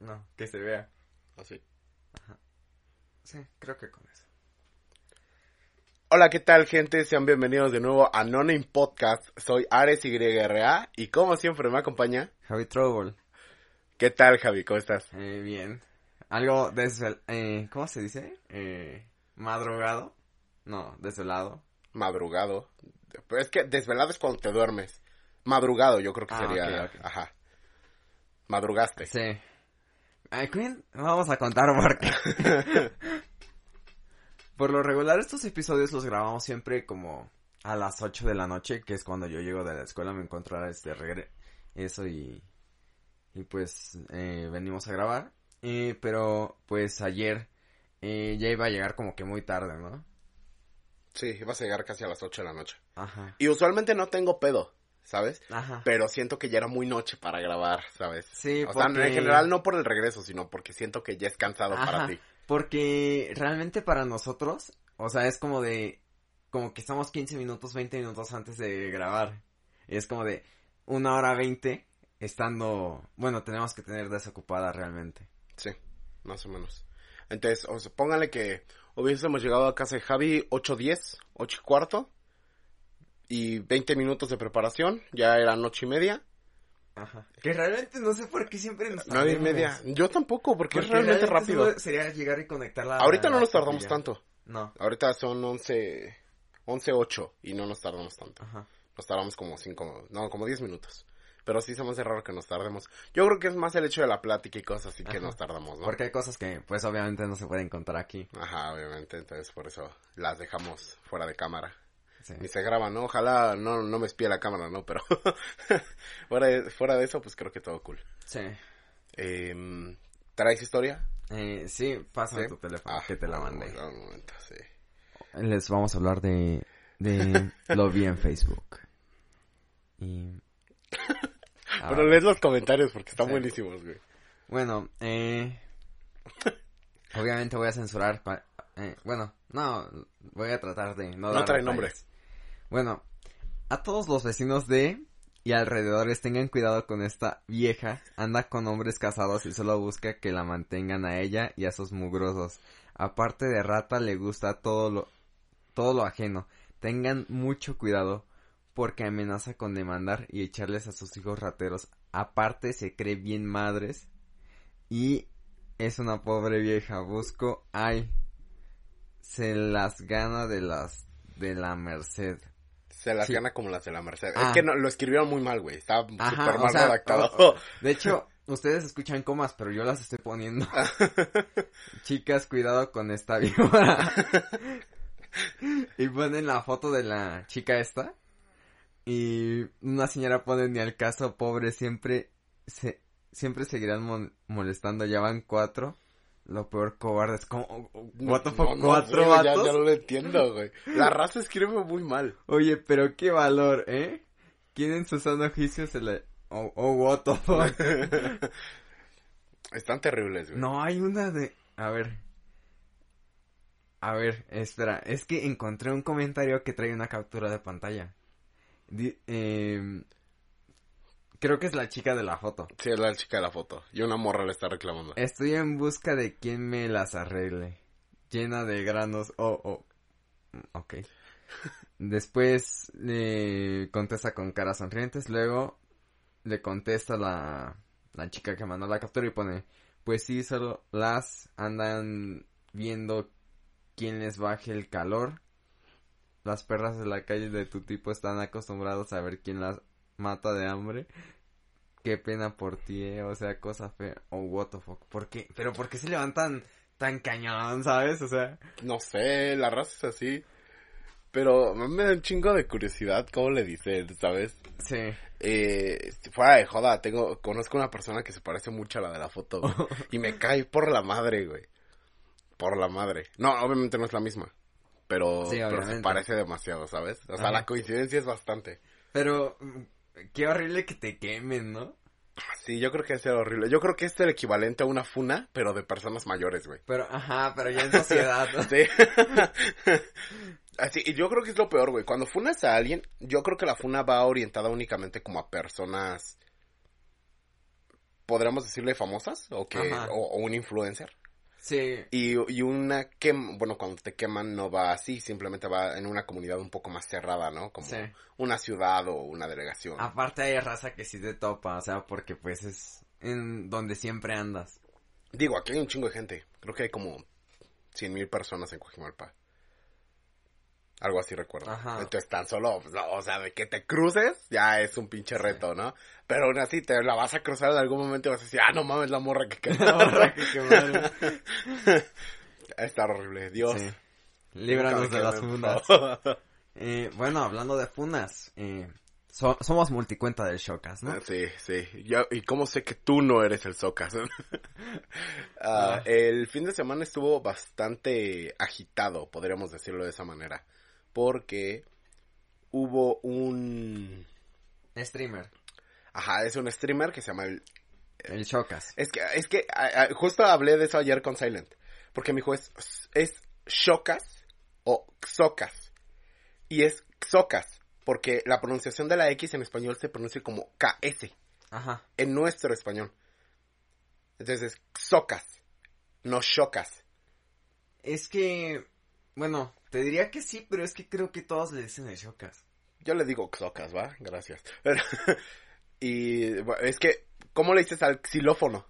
No, que se vea. Así. Sí, creo que con eso. Hola, ¿qué tal, gente? Sean bienvenidos de nuevo a Noname Podcast. Soy Ares YRA y como siempre me acompaña. Javi Trouble. ¿Qué tal, Javi? ¿Cómo estás? Eh, bien. Algo desvel... Eh, ¿Cómo se dice? Eh, madrugado. No, desvelado. Madrugado. Pero es que desvelado es cuando te duermes. Madrugado, yo creo que Ah, sería. Ajá. Madrugaste. Sí. Queen, no vamos a contar por qué. por lo regular, estos episodios los grabamos siempre como a las 8 de la noche, que es cuando yo llego de la escuela, me encuentro a este regre eso y, y pues eh, venimos a grabar. Eh, pero pues ayer eh, ya iba a llegar como que muy tarde, ¿no? Sí, vas a llegar casi a las 8 de la noche. Ajá. Y usualmente no tengo pedo, ¿sabes? Ajá. Pero siento que ya era muy noche para grabar, ¿sabes? Sí, O sea, porque- en general no por el regreso, sino porque siento que ya es cansado para ti. Porque realmente para nosotros, o sea, es como de, como que estamos 15 minutos, 20 minutos antes de grabar. Es como de una hora 20 estando, bueno, tenemos que tener desocupada realmente. Sí, más o menos. Entonces, o sea, póngale que hubiésemos llegado a casa de Javi 8.10, 8 y cuarto. Y 20 minutos de preparación, ya era noche y media. Ajá. Que realmente no sé por qué siempre nos Nueve y media. Yo tampoco, porque, es Porque realmente rápido. Sería llegar y conectarla. Ahorita no nos tardamos tanto. No. Ahorita son 11, 11.08 y no nos tardamos tanto. Ajá. Nos tardamos como 5, no, como 10 minutos. Pero sí se me hace raro que nos tardemos. Yo creo que es más el hecho de la plática y cosas así que nos tardamos, ¿no? Porque hay cosas que, pues, obviamente no se pueden contar aquí. Ajá, obviamente, entonces por eso las dejamos fuera de cámara. Sí. Ni se graba, ¿no? Ojalá no, no me espíe la cámara, ¿no? Pero fuera, de, fuera de eso, pues creo que todo cool. Sí. Eh, ¿Traes historia? Eh, sí, pásame ¿Sí? tu teléfono, Ah, que te la mandé. un momento, sí. Les vamos a hablar de, de lo vi en Facebook. Y... Ah, Pero lees los comentarios porque están Sí. buenísimos, güey. Bueno, eh... Obviamente voy a censurar... eh, bueno, no, voy a tratar de no No dar trae detalles. nombre. Bueno, a todos los vecinos de y alrededores tengan cuidado con esta vieja. Anda con hombres casados y solo busca que la mantengan a ella y a sus mugrosos. Aparte de rata, le gusta todo lo, todo lo ajeno. Tengan mucho cuidado porque amenaza con demandar y echarles a sus hijos rateros. Aparte, se cree bien madres y es una pobre vieja. Busco, ay, se las gana de las de la merced. Se las Sí. gana como las de la Merced. Ah. Es que no, lo escribieron muy mal, güey. Está súper mal sea, redactado. de hecho, ustedes escuchan comas, pero yo las estoy poniendo. Chicas, cuidado con esta víbora. y ponen la foto de la chica esta. Y una señora pone ni al caso, pobre, siempre se, siempre seguirán molestando, ya van cuatro. Lo peor cobardes, como, what the fuck, No, no, cuatro güey, ya, vatos. ya no lo entiendo, güey. La raza escribe muy mal. Oye, pero qué valor, ¿eh? ¿Quién en su sano juicio se le... Oh, oh, what the fuck. Están terribles, güey. No, hay una de... A ver. A ver, espera. Es que encontré un comentario que trae una captura de pantalla. Di- em, creo que es la chica de la foto. Sí, es la chica de la foto. Y una morra le está reclamando. Estoy en busca de quien me las arregle. Llena de granos. Oh, oh. Mm, Ok. Después le contesta con caras sonrientes. Luego le contesta la, la chica que mandó la captura y pone: Pues sí, solo las andan viendo quién les baje el calor. Las perras de la calle de tu tipo están acostumbrados a ver quién las mata de hambre. Qué pena por ti, eh. O sea, cosa fea. Oh, what the fuck. ¿Por qué? Pero ¿por qué se levantan tan cañón, sabes? O sea. No sé, la raza es así. Pero me da un chingo de curiosidad cómo le dicen, ¿sabes? Sí. Eh, fuera de joda, tengo, conozco una persona que se parece mucho a la de la foto, güey. y me cae por la madre, güey. Por la madre. No, obviamente no es la misma. Pero, Sí, pero se parece demasiado, ¿sabes? O sea, Ajá. la coincidencia es bastante. Pero qué horrible que te quemen, ¿no? Sí, yo creo que es horrible. Yo creo que es el equivalente a una funa, pero de personas mayores, güey. Pero, ajá, pero ya en sociedad. ¿no? Sí. Así, y yo creo que es lo peor, güey. Cuando funas a alguien, yo creo que la funa va orientada únicamente como a personas podríamos decirle famosas o que o un influencer. Sí, Y, y una quema, bueno, cuando te queman no va así, simplemente va en una comunidad un poco más cerrada, ¿no? Como Sí. una ciudad o una delegación. aparte hay raza que sí te topa, o sea, porque pues es en donde siempre andas. Digo, aquí hay un chingo de gente. Creo que hay como 100 mil personas en Coajimalpa. Algo así recuerdo. Ajá. Entonces tan solo, pues, o sea, de que te cruces, ya es un pinche reto, ¿no? Pero aún así te la vas a cruzar en algún momento y vas a decir, ah, no mames, la morra que La morra que quemaron. Está horrible, Dios. Sí. Líbranos de las funas. Eh, bueno, hablando de funas, eh, so- somos multicuenta del Shocas, ¿no? Sí, sí. Yo, ¿Y cómo sé que tú no eres el Socas? Ah, Ah. El fin de semana estuvo bastante agitado, podríamos decirlo de esa manera. Porque hubo un... Streamer, Ajá, es un streamer que se llama... el- el Shocas. Es que, es que a- a- justo hablé de eso ayer con Silent. Porque me dijo, es, es Shocas o Xocas. Y es Xocas, porque la pronunciación de la X en español se pronuncia como KS. Ajá. en nuestro español. Entonces es xocas, no chocas. Es que, bueno, te diría que sí, pero es que creo que todos le dicen el Shocas. Yo le digo xocas, ¿va? Gracias. Y bueno, es que, ¿cómo le dices al xilófono?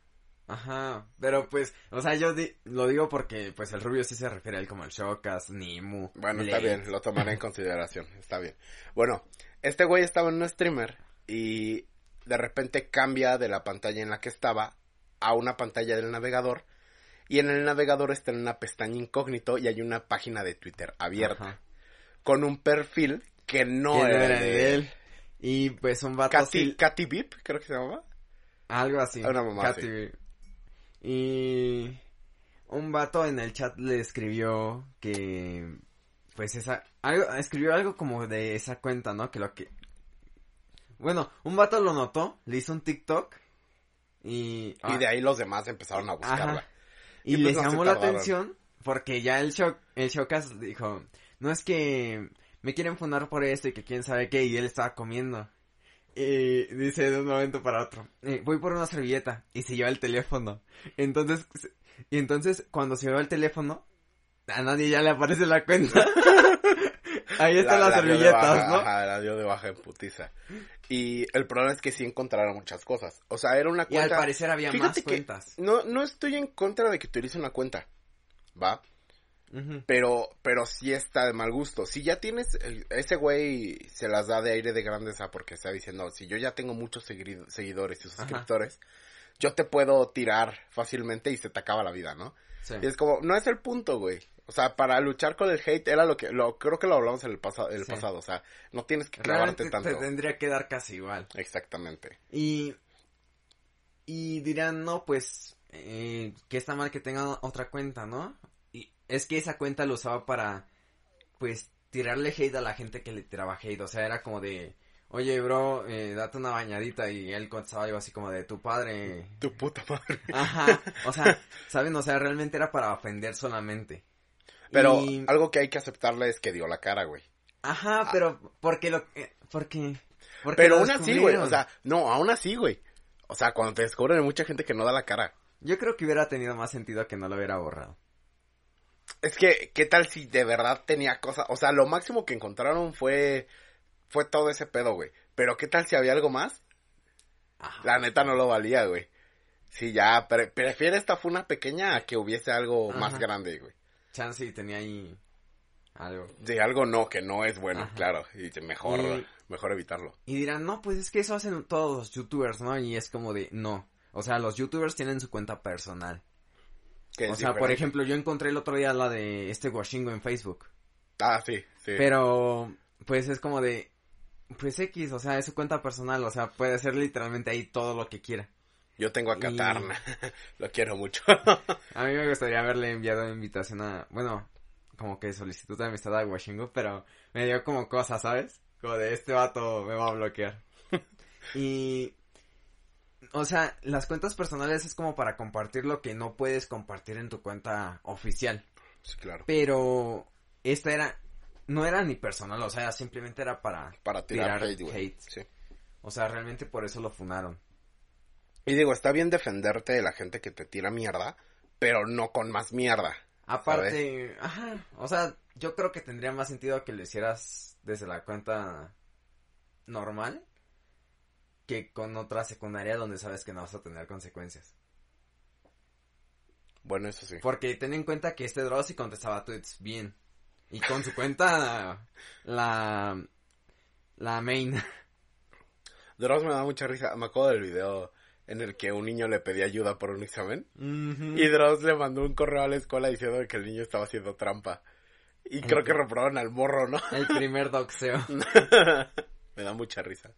Ajá, pero pues, o sea, yo di- lo digo porque pues el rubio sí se refiere a él como el Shocas, Nimu. Bueno, está bien, lo tomaré en consideración, está bien. Bueno, este güey estaba en un streamer y de repente cambia de la pantalla en la que estaba a una pantalla del navegador y en el navegador está en una pestaña incógnito y hay una página de Twitter abierta Ajá. con un perfil que no, era, era de él. Y pues un vato Katy, sí- Katy Vip, creo que se llamaba. Algo así. Una mamá Katy. así. Y un vato en el chat le escribió que pues esa algo escribió algo como de esa cuenta, ¿no? Que lo que Bueno, un vato lo notó, le hizo un TikTok y Y de ahí los demás empezaron a buscarla. Ajá. Y, les llamó la tardaron. atención porque ya el shock el Shocas dijo, "No es que me quieren fundar por esto y que quién sabe qué" y él estaba comiendo. Y dice de un momento para otro, "Eh, voy por una servilleta y se lleva el teléfono. Entonces, y entonces cuando se lleva el teléfono, a nadie ya le aparece la cuenta. Ahí están las dio de servilletas, baja, ¿no? Ajá, la dio de baja en putiza. Y el problema es que sí encontraron muchas cosas. O sea, era una Y al cuenta... parecer había Fíjate más cuentas. No, no estoy en contra de que utilice una cuenta. ¿Va? Pero, pero sí está de mal gusto. Si ya tienes, ese güey se las da de aire de grandeza porque está diciendo, si yo ya tengo muchos segui- seguidores y suscriptores, yo te puedo tirar fácilmente y se te acaba la vida, ¿no? Sí. Y es como, no es el punto, güey. O sea, para luchar con el hate era lo que, lo, creo que lo hablamos en el pasado, el Sí. pasado. O sea, no tienes que clavarte Realmente tanto. te tendría que dar casi igual. Exactamente. Y, y dirán, no, pues, eh, que está mal que tengan otra cuenta, ¿no? Y es que esa cuenta lo usaba para, pues, tirarle hate a la gente que le tiraba hate. O sea, era como de, oye, bro, eh, date una bañadita. Y él contestaba algo así como de, tu padre. Tu puta madre. Ajá. O sea, ¿saben? O sea, realmente era para ofender solamente. Pero Y- algo que hay que aceptarle es que dio la cara, güey. Ajá, pero, porque lo, eh, porque, porque Pero aún así, güey. O sea, no, aún así, güey. O sea, cuando te descubren hay mucha gente que no da la cara. Yo creo que hubiera tenido más sentido que no lo hubiera borrado. Es que, ¿qué tal si de verdad tenía cosas? O sea, lo máximo que encontraron fue, fue todo ese pedo, güey. Pero ¿qué tal si había algo más? Ajá. La neta no lo valía, güey. Sí, ya, pre- prefiere esta funa pequeña a que hubiese algo más grande, güey. Chance y tenía ahí algo. De algo no, que no es bueno, Ajá. claro. Y mejor, Y- mejor evitarlo. Y dirán, no, pues es que eso hacen todos los youtubers, ¿no? Y es como de, no. O sea, los youtubers tienen su cuenta personal. O sea, por ejemplo, yo encontré el otro día la de este Washingo en Facebook. Ah, sí, sí. Pero, pues es como de, pues X, o sea, es su cuenta personal. O sea, puede hacer literalmente ahí todo lo que quiera. Yo tengo a Y- Katarna. Lo quiero mucho. A mí me gustaría haberle enviado invitación a, bueno, como que solicitud de amistad a Washingo, pero me dio como cosas, ¿sabes? Como de este vato me va a bloquear. y, o sea, las cuentas personales es como para compartir lo que no puedes compartir en tu cuenta oficial. sí, claro. Pero esta era, no era ni personal, o sea, simplemente era para, Para tirar, tirar hate, güey. hate. Sí. o sea, realmente por eso lo funaron. Y digo, está bien defenderte de la gente que te tira mierda, pero no con más mierda. Aparte, ajá, o sea, yo creo que tendría más sentido que lo hicieras desde la cuenta normal que con otra secundaria donde sabes que no vas a tener consecuencias. Bueno, eso sí. Porque ten en cuenta que este Dross sí contestaba tweets bien. Y con su cuenta, la, la main. Dross me da mucha risa. Me acuerdo del video en el que un niño le pedía ayuda por un examen. Y Dross le mandó un correo a la escuela diciendo que el niño estaba haciendo trampa. Y creo que reprobaron al morro, ¿no? El primer doxeo. me da mucha risa.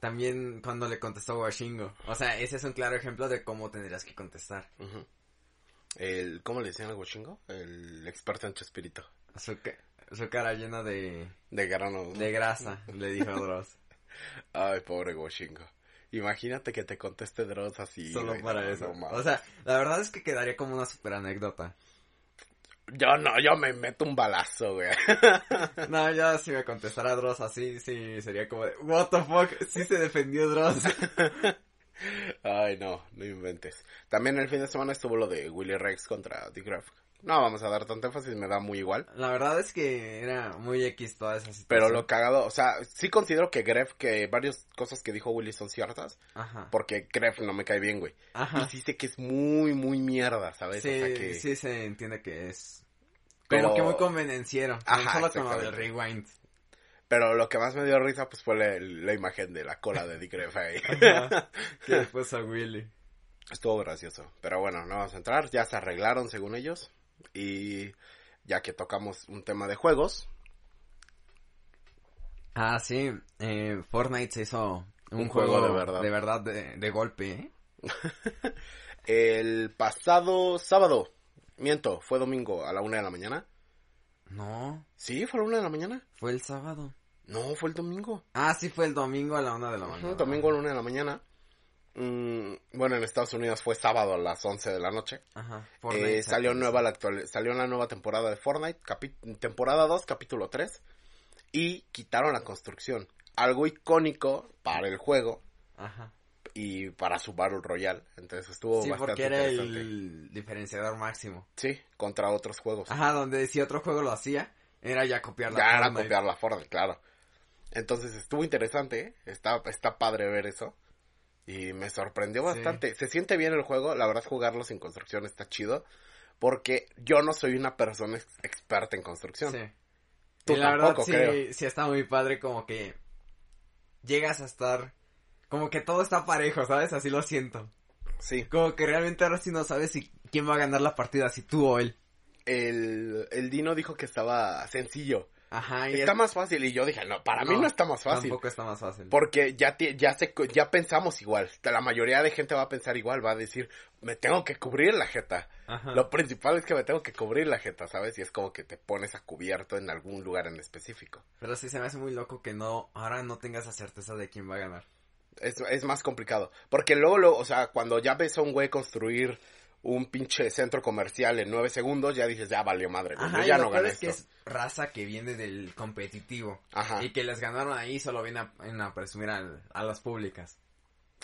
También cuando le contestó Washingo. O sea, ese es un claro ejemplo de cómo tendrías que contestar. el, ¿Cómo le decían al Washingo? El experto en espíritu. Su, su cara llena de... De grano. De grasa, le dijo Dross. Ay, pobre Washingo. Imagínate que te conteste Dross así. Solo para eso. o sea, la verdad es que quedaría como una super anécdota. Yo no, yo me meto un balazo, güey. no, ya si me contestara Dross así, sí, sería como de, what the fuck, sí se defendió Dross. Ay, no, no inventes. También el fin de semana estuvo lo de Willy Rex contra Graph. No vamos a dar tanta énfasis, me da muy igual. La verdad es que era muy X toda esa situación. Pero lo cagado, o sea, sí considero que Gref, que varias cosas que dijo Willy son ciertas. Ajá. Porque Gref no me cae bien, güey. Ajá. Y sí sé que es muy, muy mierda, ¿sabes? Sí, o sea que... sí se entiende que es... Como que muy convenenciero. Ajá, solo como del rewind. Pero lo que más me dio risa, pues, fue la, imagen de la cola de Dick Gref ahí. que después a Willy. Estuvo gracioso. Pero bueno, no vamos a entrar. Ya se arreglaron, según ellos. Y ya que tocamos un tema de juegos. Ah, sí. Eh, Fortnite se hizo un, juego, de verdad. De verdad, de, golpe. ¿eh? el pasado sábado. Miento, fue domingo a la una de la mañana. No. Sí, fue a la una de la mañana. Fue el sábado. No, fue el domingo. Ah, sí, fue el domingo a la una de la mañana. domingo a la una de la mañana. Mm, bueno, en Estados Unidos fue sábado a las 11 de la noche. Ajá. Eh, salió nueva la actual, salió la nueva temporada de Fortnite, temporada 2, capítulo 3 y quitaron la construcción, algo icónico para el juego. Ajá. Y para su Battle Royale, entonces estuvo sí, porque era el diferenciador máximo. Sí, contra otros juegos. Ajá, donde si otro juego lo hacía, era ya copiar la Ya era copiar la Fortnite, claro. Entonces estuvo interesante, ¿eh? está, está padre ver eso. Y me sorprendió bastante. Se siente bien el juego, la verdad jugarlo sin construcción está chido. Porque yo no soy una persona experta en construcción. Sí. Tú la verdad, sí, sí está muy padre como que llegas a estar como que todo está parejo, ¿sabes? Así lo siento. Sí. Como que realmente ahora sí no sabes si quién va a ganar la partida, si tú o él. El, el Dino dijo que estaba sencillo. Ajá, y está más fácil. Y yo dije, no, para mí no está más fácil. Tampoco está más fácil. Porque ya, ya, se, ya pensamos igual. La mayoría de gente va a pensar igual. Va a decir, me tengo que cubrir la jeta. Lo principal es que me tengo que cubrir la jeta, ¿sabes? Y es como que te pones a cubierto en algún lugar en específico. Pero sí se me hace muy loco que no, ahora no tengas la certeza de quién va a ganar. Es, es más complicado. Porque luego, luego, o sea, cuando ya ves a un güey construir un pinche centro comercial en nueve segundos, ya dices, ya valió madre, ya no gané que es raza que viene del competitivo. Ajá. Y que les ganaron ahí solo viene a, presumir a, las públicas.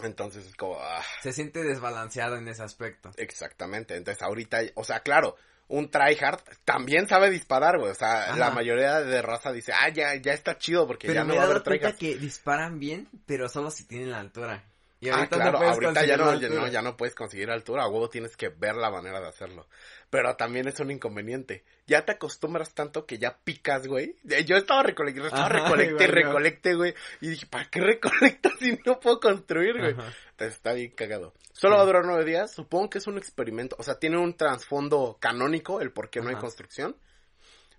Entonces es como... Ah. Se siente desbalanceado en ese aspecto. Exactamente. Entonces ahorita, o sea, claro, un tryhard también sabe disparar, güey. O sea, la mayoría de raza dice, ah, ya, ya está chido porque ya no va a haber tryhards. que disparan bien, pero solo si tienen la altura. Y ah, claro, ahorita ya no, ya no, puedes conseguir altura, a huevo tienes que ver la manera de hacerlo. Pero también es un inconveniente. Ya te acostumbras tanto que ya picas, güey. Yo estaba recolectando, estaba recolecte, recolecte, güey. Y dije, ¿para qué recolectas si no puedo construir, güey? Entonces está bien cagado. Solo va a durar nueve días. Supongo que es un experimento. O sea, tiene un trasfondo canónico el por qué no hay construcción.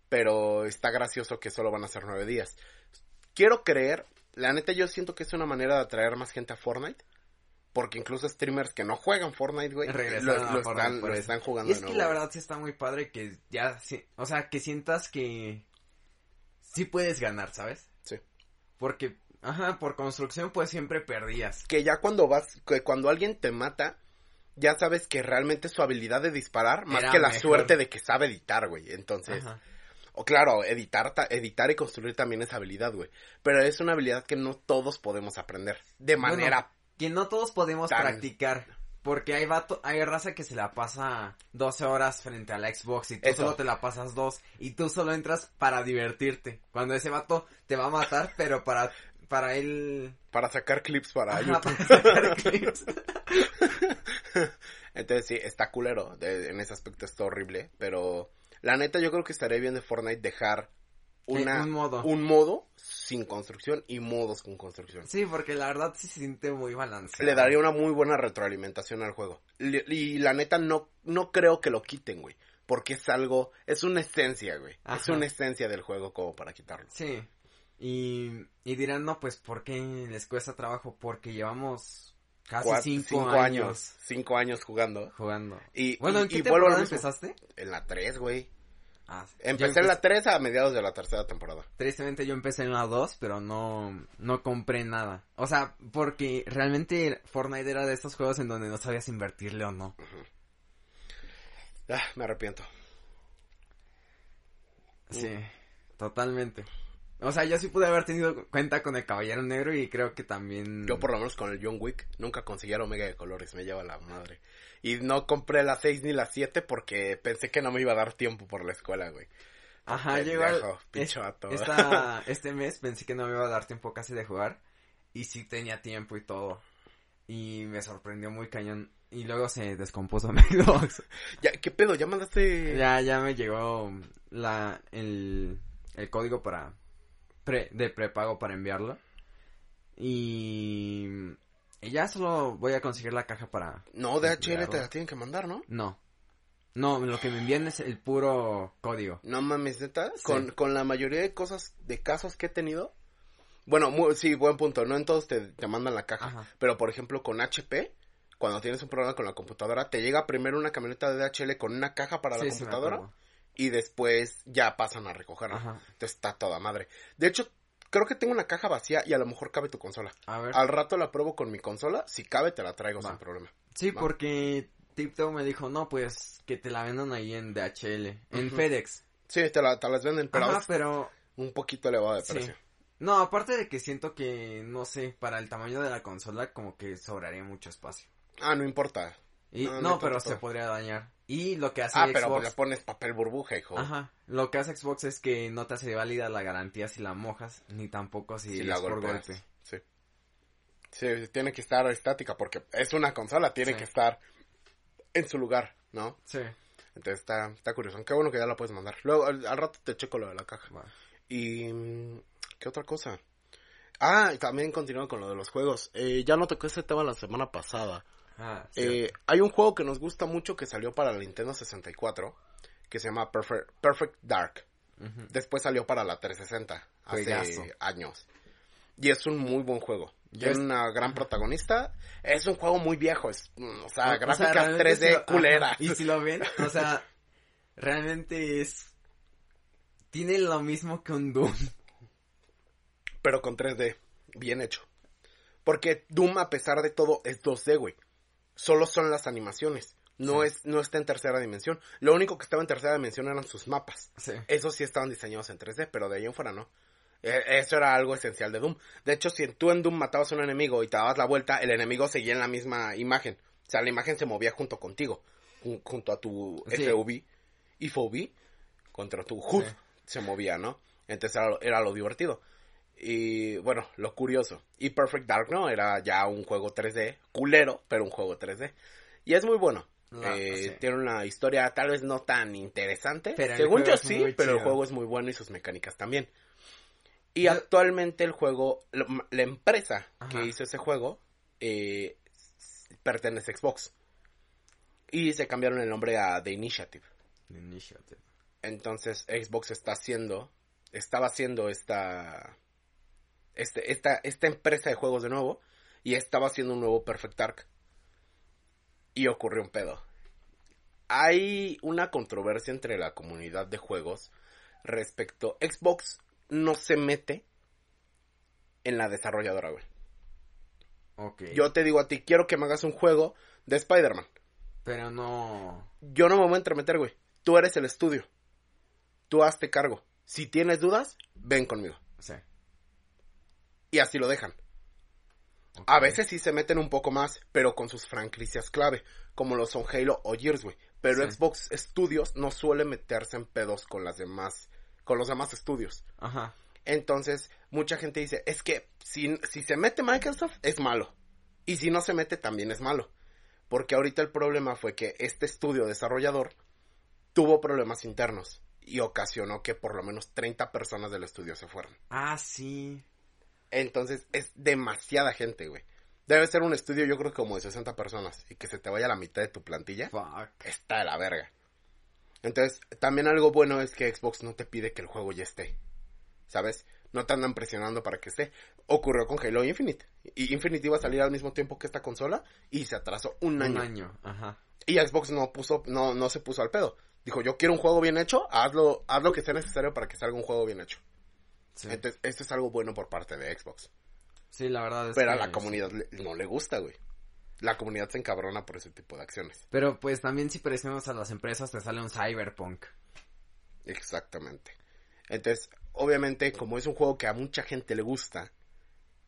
Pero está gracioso que solo van a ser nueve días. Quiero creer la neta yo siento que es una manera de atraer más gente a Fortnite. Porque incluso streamers que no juegan Fortnite, güey, lo, están, lo están jugando. Y es que la verdad sí está muy padre que ya, o sea, que sientas que sí puedes ganar, ¿sabes? Sí. Porque, ajá, por construcción pues siempre perdías. Que ya cuando vas, que cuando alguien te mata, ya sabes que realmente su habilidad de disparar, más que la suerte de que sabe editar, güey. Entonces, o claro, editar, editar y construir también es habilidad, güey. Pero es una habilidad que no todos podemos aprender de manera que no todos podemos Tan- practicar. Porque hay vato, hay raza que se la pasa 12 horas frente a la Xbox y tú Eso. solo te la pasas dos y tú solo entras para divertirte. Cuando ese vato te va a matar, pero para, para él... Para sacar clips para Ajá, YouTube. para sacar clips. Entonces sí, está culero. de- en ese aspecto está horrible. Pero la neta yo creo que estaría bien de Fortnite dejar una, Eh, un modo. un modo sin construcción y modos con construcción. Sí, porque la verdad sí se siente muy balanceado. Le daría una muy buena retroalimentación al juego. Y la neta no, no creo que lo quiten, güey. Porque es algo, es una esencia, güey. Es una esencia del juego como para quitarlo. Sí. Y, y dirán, no, pues, ¿por qué les cuesta trabajo? Porque llevamos casi Cuat- cinco, años, Cinco años jugando. jugando. Y, Bueno, y- ¿en qué y temporada empezaste? En la 3, güey. Ah, Empecé en la empecé- 3 a mediados de la tercera temporada. Tristemente yo empecé en la 2, pero no, no compré nada. O sea, porque realmente Fortnite era de estos juegos en donde no sabías invertirle o no. Ah, me arrepiento. Sí, totalmente. O sea, yo sí pude haber tenido cuenta con el Caballero Negro y creo que también... Yo por lo menos con el John Wick nunca conseguí el Omega de colores, me lleva la madre. Y no compré la 6 ni la 7 porque pensé que no me iba a dar tiempo por la escuela, güey. Ajá, yo es- esta- este mes pensé que no me iba a dar tiempo casi de jugar. Y sí tenía tiempo y todo. Y me sorprendió muy cañón. Y luego se descompuso mi Xbox. Ya, ¿qué pedo? ¿Ya mandaste? Ya, ya me llegó la, el, el código para, pre, de prepago para enviarlo. Y, y ya solo voy a conseguir la caja para, No, DHL te la tienen que mandar, ¿no? no. No, lo que me envían es el puro código. No mames, neta. Sí. Con, con la mayoría de cosas, de casos que he tenido. Bueno, mu- sí, buen punto. No en todos te, te mandan la caja. Ajá. Pero por ejemplo, con HP, cuando tienes un problema con la computadora, te llega primero una camioneta de DHL con una caja para la Sí, computadora. Y después ya pasan a recogerla. Ajá. Entonces está toda madre. De hecho, creo que tengo una caja vacía y a lo mejor cabe tu consola. A ver. Al rato la pruebo con mi consola. Si cabe, te la traigo Va. sin problema. Sí, va. porque Tiptoe me dijo, no, pues que te la vendan ahí en DHL, en. FedEx. Sí, te, la, te las venden, pero Ajá, pero un poquito elevado de Sí. precio. No, aparte de que siento que, no sé, para el tamaño de la consola como que sobraría mucho espacio. Ah, no importa. Y, No, no, no hay pero se podría dañar. Y lo que hace ah, pero Xbox... le pones papel burbuja, hijo. Ajá, lo que hace Xbox es que no te hace válida la garantía si la mojas, ni tampoco si, Si es la por golpeas. golpe. Sí. Sí, tiene que estar estática porque es una consola, tiene Sí. que estar en su lugar, ¿no? Sí. Entonces está, está curioso. Qué bueno que ya la puedes mandar. Luego, al, al rato te checo lo de la caja. Y... ¿Qué otra cosa? Ah, y también continúo con lo de los juegos. Eh, ya no toqué ese tema la semana pasada. Sí. Eh, hay un juego que nos gusta mucho que salió para la Nintendo 64 que se llama Perfect, Perfect Dark. Ujú. Después salió para la 360 hace años. Y es un muy buen juego. Tiene es- una gran protagonista. Es un juego muy viejo. Es, mm, o sea, O- sea, gráficas realmente 3D si lo- culeras. ajá, Y si lo ven, o sea, realmente es... Tiene lo mismo que un Doom. Pero con 3D. Bien hecho. Porque Doom, a pesar de todo, es 2D, güey. Solo son las animaciones. No, Sí. es, no está en tercera dimensión. Lo único que estaba en tercera dimensión eran sus mapas. Sí. Esos sí estaban diseñados en 3D, pero de ahí en fuera no. Eh, Eso era algo esencial de Doom. De hecho, si tú en Doom matabas a un enemigo y te dabas la vuelta, el enemigo seguía en la misma imagen. O sea, la imagen se movía junto contigo, jun- junto a tu Sí. FOV y FOV, contra tu HUD Sí. se movía, ¿no? Entonces era, lo- era lo divertido. Y bueno, lo curioso. Y Perfect Dark, ¿no? Era ya un juego 3D, culero, pero un juego 3D. Y es muy bueno. La- Eh. Tiene una historia tal vez no tan interesante. Pero Según yo sí, pero el juego es muy bueno y sus mecánicas también. Y actualmente el juego, la, la empresa Ajá. que hizo ese juego, eh, pertenece a Xbox. Y se cambiaron el nombre a The Initiative. Initiative. Entonces Xbox está haciendo, estaba haciendo esta, este, esta, esta empresa de juegos de nuevo y estaba haciendo un nuevo Perfect Dark. Y ocurrió un pedo. Hay una controversia entre la comunidad de juegos respecto, Xbox no se mete en la desarrolladora, güey. Yo te digo a ti, quiero que me hagas un juego de Spider-Man. Pero no... Yo no me voy a entremeter, güey. Tú eres el estudio. Tú hazte cargo. Si tienes dudas, ven conmigo. Sí. Y así lo dejan. A veces sí se meten un poco más, pero con sus franquicias clave, como lo son Halo o Gears, güey. Pero Sí. Xbox Studios no suele meterse en pedos con las demás, con los demás estudios. Ajá. Entonces, mucha gente dice, es que si, si se mete Microsoft, es malo. Y si no se mete, también es malo. Porque ahorita el problema fue que este estudio desarrollador tuvo problemas internos y ocasionó que por lo menos 30 personas del estudio se fueran. Ah, sí. Entonces, es demasiada gente, güey. Debe ser un estudio, yo creo, como de 60 personas. Y que se te vaya la mitad de tu plantilla. Fuck. Está de la verga. Entonces, también algo bueno es que Xbox no te pide que el juego ya esté. ¿Sabes? No te andan presionando para que esté. Ocurrió con Halo Infinite. Y Infinite iba a salir al mismo tiempo que esta consola y se atrasó un Un año. año. Ajá. Y Xbox no puso, no, no se puso al pedo. Dijo, yo quiero un juego bien hecho, hazlo, haz lo que sea necesario para que salga un juego bien hecho. Sí. Entonces, esto es algo bueno por parte de Xbox. Sí, la verdad es Pero a la comunidad no le gusta, güey. La comunidad se encabrona por ese tipo de acciones. Pero pues también si presionamos a las empresas te sale un cyberpunk. Exactamente. Entonces, obviamente, como es un juego que a mucha gente le gusta,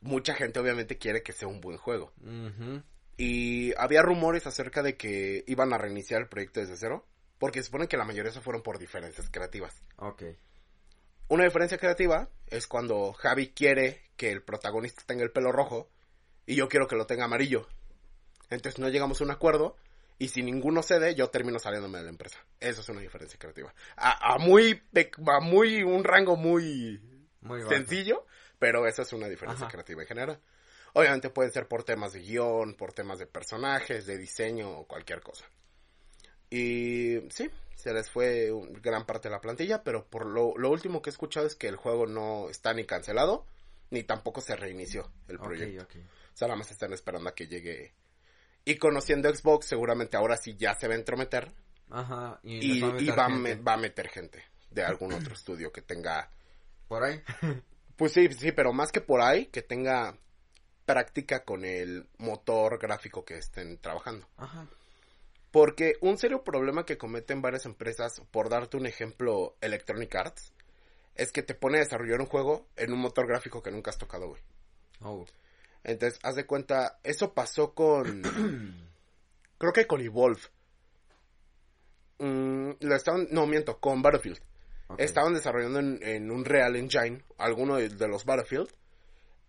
mucha gente obviamente quiere que sea un buen juego. Y había rumores acerca de que iban a reiniciar el proyecto desde cero, porque se supone que la mayoría se fueron por diferencias creativas. Ok. Una diferencia creativa es cuando Javi quiere que el protagonista tenga el pelo rojo y yo quiero que lo tenga amarillo. Entonces no llegamos a un acuerdo y si ninguno cede, yo termino saliéndome de la empresa. Eso es una diferencia creativa. A, a muy, a muy, un rango muy Muy sencillo, pero esa es una diferencia Ajá. creativa en general. Obviamente pueden ser por temas de guion, por temas de personajes, de diseño o cualquier cosa. Y sí, se les fue un- gran parte de la plantilla, pero por lo, lo último que he escuchado es que el juego no está ni cancelado, ni tampoco se reinició el proyecto. O sea, nada más están esperando a que llegue. Y conociendo Xbox, seguramente ahora sí ya se va a entrometer Ajá. Y, va a y va, me- va a meter gente de algún otro estudio que tenga Por ahí. Pues sí, sí, pero más que por ahí, que tenga práctica con el motor gráfico que estén trabajando. Ajá. Porque un serio problema que cometen varias empresas, por darte un ejemplo, Electronic Arts, es que te pone a desarrollar un juego en un motor gráfico que nunca has tocado, güey. Oh. Entonces, haz de cuenta, eso pasó con... creo que con Evolve. Mm, lo estaban... No, miento, con Battlefield. Estaban desarrollando en, en un Real Engine alguno de, de los Battlefield.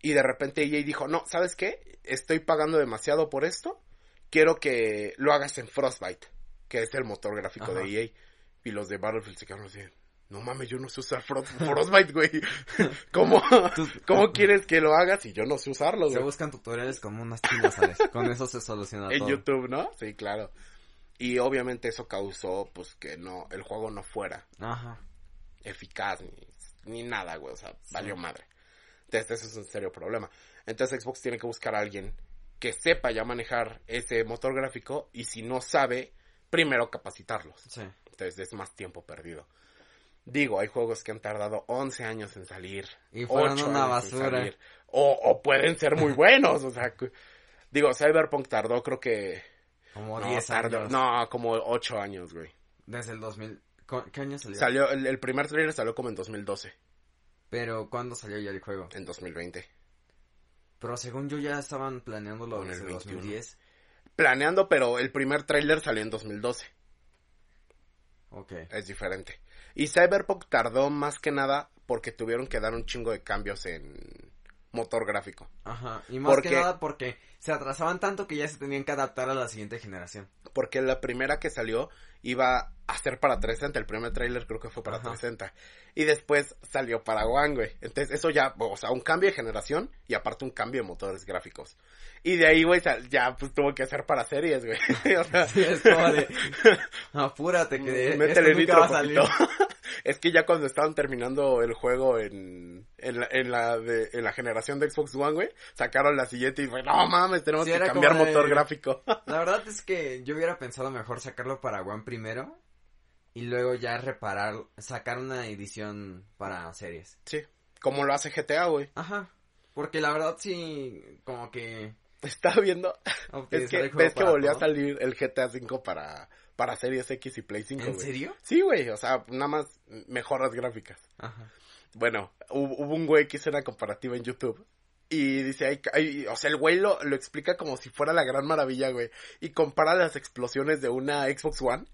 Y de repente EA dijo, no, ¿sabes qué? Estoy pagando demasiado por esto. Quiero que lo hagas en Frostbite, que es el motor gráfico Ajá. de EA. Y los de Battlefield se quedaron así, no mames, yo no sé usar Fro- Frostbite, güey. ¿Cómo, ¿Cómo quieres que lo hagas si yo no sé usarlo, Se güey? buscan tutoriales como unas chinas, ¿sabes? Con eso se soluciona En todo. YouTube, ¿no? Sí, claro. Y obviamente eso causó, pues, que no, el juego no fuera Ajá. eficaz ni, ni nada, güey. O sea, valió madre. Entonces, eso es un serio problema. Entonces, Xbox tiene que buscar a alguien que sepa ya manejar ese motor gráfico y si no sabe, primero capacitarlos. Sí. Entonces, es más tiempo perdido. Digo, hay juegos que han tardado 11 años en salir. Y fueron 8 una años en basura. salir, O, o pueden ser muy buenos. o sea, digo, Cyberpunk tardó, creo que. Como no, 10 tardó- años. No, como 8 años, güey. Desde el 2000. ¿Cu- ¿Qué año salió? Salió, el, el primer trailer salió como en 2012, Pero ¿cuándo salió ya el juego? en 2020. Pero según yo ya estaban planeándolo Con el desde 21. 2010. Planeando, pero el primer trailer salió en 2012. Ok. Es diferente. Y Cyberpunk tardó más que nada porque tuvieron que dar un chingo de cambios en motor gráfico. Ajá. Y más Porque- que nada porque se atrasaban tanto que ya se tenían que adaptar a la siguiente generación. Porque la primera que salió iba a ser para 360. El primer tráiler creo que fue para Ajá. 360. Y después salió para One, güey. Entonces eso ya, o sea, un cambio de generación y aparte un cambio de motores gráficos. Y de ahí, güey, ya pues tuvo que hacer para series, güey. O sea, Sí, es como de... Apúrate que nunca va a salir. es que ya cuando estaban terminando el juego en, en, la, en, la de, en la generación de Xbox One, güey, sacaron la siguiente y fue, no mames, tenemos Sí, que cambiar de- motor gráfico. La verdad es que yo hubiera pensado mejor sacarlo para One primero y luego ya reparar, sacar una edición para series. sí, como lo hace GTA, güey. Ajá. Porque la verdad sí, como que... Estaba viendo, es que ves que volvió a salir el GTA 5 para, para Series X y Play 5, ¿En güey. serio? Sí, güey, o sea, nada más mejoras gráficas. Ajá. Bueno, hubo, hubo un güey que hizo una comparativa en YouTube Y dice, ay, ay, o sea, el güey lo, lo explica como si fuera la gran maravilla, güey. Y compara las explosiones de una Xbox One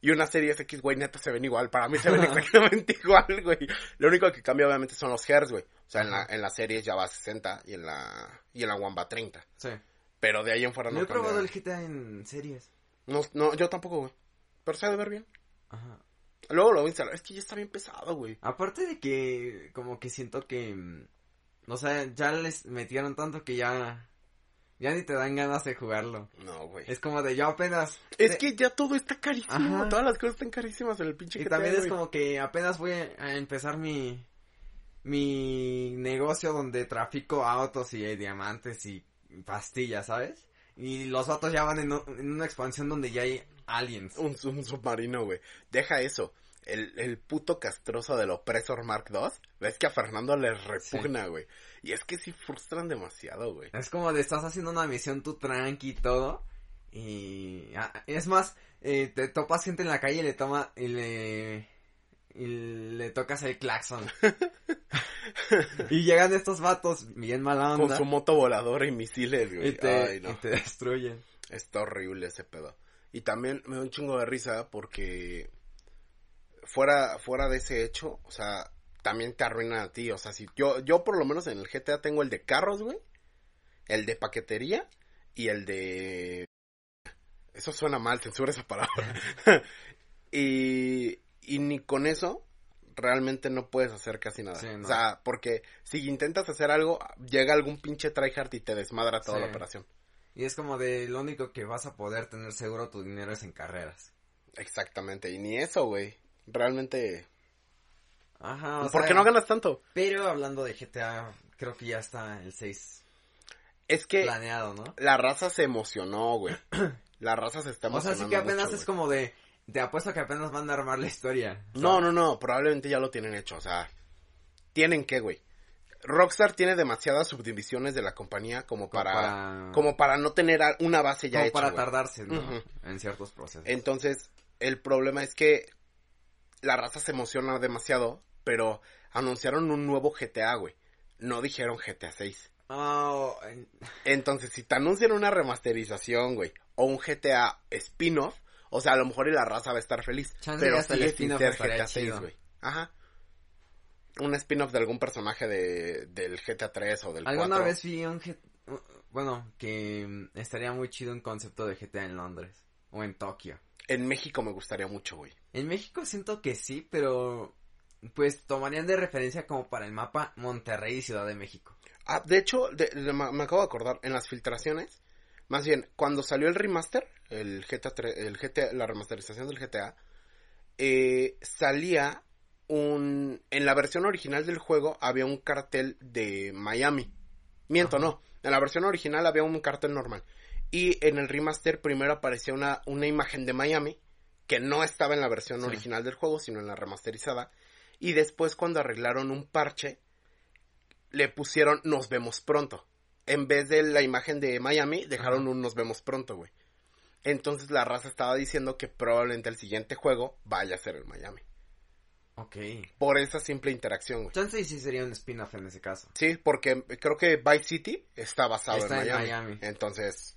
y una Series X, güey, neta se ven igual. Para mí se ven exactamente igual, güey. Lo único que cambia obviamente son los hertz, güey. O sea, en la, en la Series ya va a 60 y en la, y en la One va a 30. Sí. Pero de ahí en fuera No no he probado el GTA en series. No, no, yo tampoco, güey. Pero se ha de ver bien. Ajá. Luego lo voy a instalar. Es que ya está bien pesado, güey. Aparte de que como que siento que mm, o sea, ya les metieron tanto que ya ya ni te dan ganas de jugarlo. No, güey. Es como de yo apenas Es que ya todo está carísimo. Ajá. Todas las cosas están carísimas en el pinche y también es como que apenas voy a empezar mi mi negocio donde trafico autos y eh, diamantes y pastillas, ¿sabes? Y los vatos ya van en, o- en una expansión donde ya hay aliens. Un, un submarino, güey. Deja eso. El, el puto castroso del Opresor Mark II. Ves que a Fernando le repugna, güey. Y es que sí frustran demasiado, güey. Es como de estás haciendo una misión tú tranqui y todo. Y ah, es más, eh, te topas gente en la calle y le toma y le y le tocas el claxon. y llegan estos vatos bien mala Con onda su moto voladora y misiles, güey. y, te, Ay, no. y te destruyen. Está horrible ese pedo. Y también me da un chingo de risa porque fuera, fuera de ese hecho, o sea, también te arruina a ti. O sea, si yo, yo por lo menos en el GTA tengo el de carros, güey, el de paquetería y el de... Eso suena mal, censura esa palabra. y, y ni con eso realmente no puedes hacer casi nada. Sí, no. O sea, porque si intentas hacer algo, llega algún pinche tryhard y te desmadra toda Sí. la operación. Y es como de lo único que vas a poder tener seguro tu dinero es en carreras. Exactamente, y ni eso, güey. Realmente... Ajá, o ¿Por qué sea, no ganas tanto? Pero hablando de GTA, creo que ya está el 6 Es que planeado, ¿no? la raza se emocionó, güey. La raza se está O sea, emocionando sí que apenas mucho, es güey. como de te apuesto que apenas van a armar la historia. Sea, No, no, no, probablemente ya lo tienen hecho, o sea... Tienen que, güey. Rockstar tiene demasiadas subdivisiones de la compañía como como para... para Como para no tener una base ya como hecha, para güey. tardarse, ¿no? En ciertos procesos. Entonces, el problema es que la raza se emociona demasiado, pero anunciaron un nuevo GTA, güey. No dijeron GTA 6. Oh, en- Entonces, si te anuncian una remasterización, güey, o un GTA spin-off, o sea, a lo mejor y la raza va a estar feliz. Chance pero sigue sin ser GTA 6, chido. güey. Ajá. Un spin-off de algún personaje de, del GTA 3 o del Alguna 4. vez vi un G- bueno, que mm, estaría muy chido un concepto de GTA en Londres o en Tokio. En México me gustaría mucho, güey. En México siento que sí, pero pues tomarían de referencia como para el mapa Monterrey y Ciudad de México. Ah, de hecho, de- de- me acabo de acordar, en las filtraciones, más bien, cuando salió el remaster, el GTA, 3 el GTA la remasterización del GTA, eh, salía un... En la versión original del juego había un cartel de Miami. Miento, Ajá. no. En la versión original había un cartel normal. Y en el remaster primero aparecía una, una imagen de Miami, que no estaba en la versión Sí. original del juego, sino en la remasterizada. Y después cuando arreglaron un parche, le pusieron nos vemos pronto. En vez de la imagen de Miami, dejaron Ajá. un nos vemos pronto, güey. Entonces la raza estaba diciendo que probablemente el siguiente juego vaya a ser el Miami. Ok. Por esa simple interacción, güey. Chance sí sería un spin-off en ese caso. Sí, porque creo que Vice City está basado Está en en Miami. Miami. Entonces,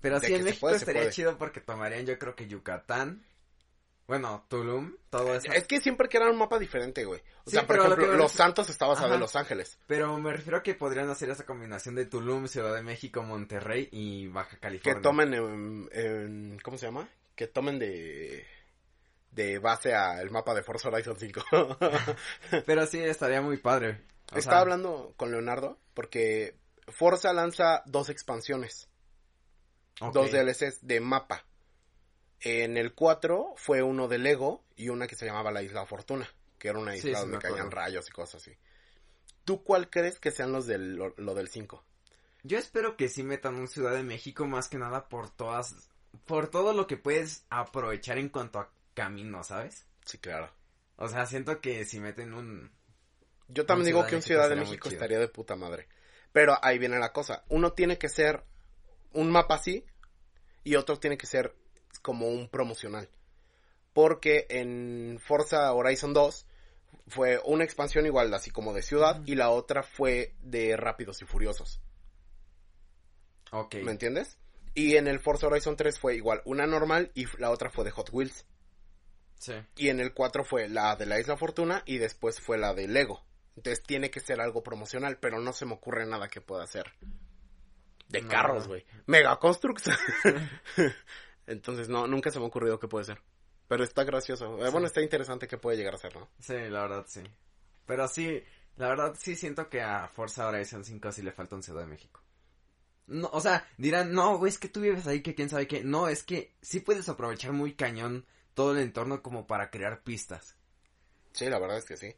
Pero sí, en México puede, estaría chido porque tomarían yo creo que Yucatán, bueno, Tulum, todo eso. es que siempre que era un mapa diferente, güey. O Sí, sea, por lo ejemplo, que Los Santos está basado Ajá. en Los Ángeles. Pero me refiero a que podrían hacer esa combinación de Tulum, Ciudad de México, Monterrey y Baja Que California. tomen en, en- ¿Cómo se llama? Que tomen de... De base al mapa de Forza Horizon 5. Pero sí, estaría muy padre. O Estaba sea, hablando con Leonardo porque Forza lanza dos expansiones, dos DLCs de mapa. En el 4 fue uno de Lego y una que se llamaba la Isla Fortuna, que era una isla sí, donde caían rayos y cosas así. ¿Tú cuál crees que sean los del, lo, lo del 5? Yo espero que sí metan un Ciudad de México más que nada por todas, por todo lo que puedes aprovechar en cuanto a camino, ¿sabes? Sí, claro. O sea, siento que si meten un... Yo también digo que un Ciudad de México estaría de puta madre. Pero ahí viene la cosa. Uno tiene que ser un mapa así y otro tiene que ser como un promocional. Porque en Forza Horizon 2 Fue una expansión igual, así como de ciudad, y la otra fue de Rápidos y Furiosos. Ok. ¿Me entiendes? Y en el Forza Horizon 3 fue igual, una normal y la otra fue de Hot Wheels. Sí. Y en el 4 fue la de la Isla Fortuna y después fue la de Lego. Entonces tiene que ser algo promocional, pero no se me ocurre nada que pueda hacer. De No. carros, güey. Mega Constructs. Entonces no, nunca se me ha ocurrido que puede ser. Pero está gracioso. Eh, Sí. Bueno, está interesante que puede llegar a ser, ¿no? Sí, la verdad sí. Pero sí, la verdad sí siento que a Forza Horizon 5 sí le falta un Ciudad de México. No, o sea, dirán, no, güey, es que tú vives ahí, que quién sabe qué. No, es que sí puedes aprovechar muy cañón todo el entorno como para crear pistas. Sí, la verdad es que sí.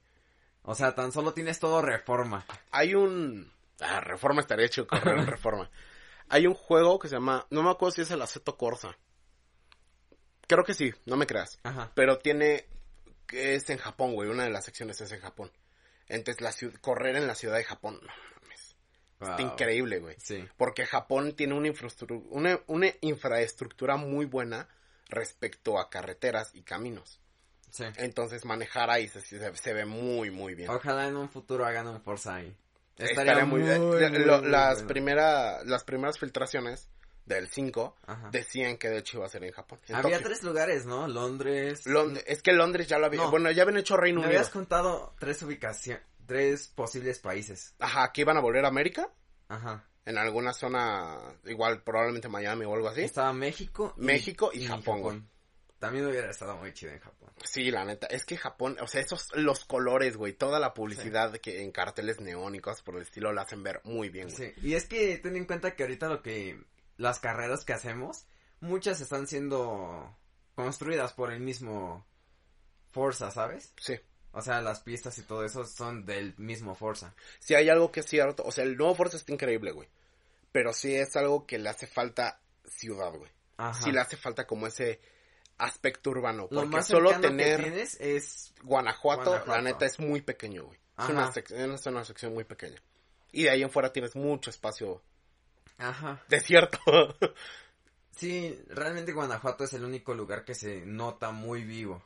O sea, tan solo tienes todo reforma. Hay un... Ah, Reforma estaría hecho correr en Reforma. Hay un juego que se llama... No me acuerdo si es el Aceto Corsa. Creo que sí, no me creas. Ajá. Pero tiene... Es en Japón, güey. Una de las secciones es en Japón. Entonces, la ciu- correr en la ciudad de Japón. No mames. Está increíble, güey. Sí. Porque Japón tiene una infraestructura, una, una infraestructura muy buena respecto a carreteras y caminos. Sí. Entonces, manejar ahí se, se- se ve muy, muy bien. Ojalá en un futuro hagan un Forza ahí. Estaría muy, bien. las, bueno. primera, las primeras filtraciones del 5 Ajá. decían que de hecho iba a ser en Japón. en Había Tokio. tres lugares, ¿no? Londres. Lond- es que Londres ya lo había... No. Bueno, ya habían hecho Reino Me Unido. habías contado tres ubicaciones, tres posibles países. Ajá, que iban a volver a América. Ajá. En alguna zona, igual probablemente Miami o algo así. Estaba México. México y Japón, güey. También hubiera estado muy chido en Japón. Sí, la neta, es que Japón, o sea, esos, los colores, güey, toda la publicidad que en carteles neónicos por el estilo la hacen ver muy bien, güey. Sí, y es que ten en cuenta que ahorita lo que las carreras que hacemos, muchas están siendo construidas por el mismo Forza, ¿sabes? Sí. O sea, las pistas y todo eso son del mismo Forza. Si hay algo que es cierto, o sea, el nuevo Forza está increíble, güey. Pero sí es algo que le hace falta ciudad, güey. Ajá. Sí le hace falta como ese aspecto urbano. lo Porque más solo cercano que tener tienes es Guanajuato, Guanajuato. la neta, es muy pequeño, güey. Es una, es una sección muy pequeña. Y de ahí en fuera tienes mucho espacio Ajá. desierto. Sí, realmente Guanajuato es el único lugar que se nota muy vivo.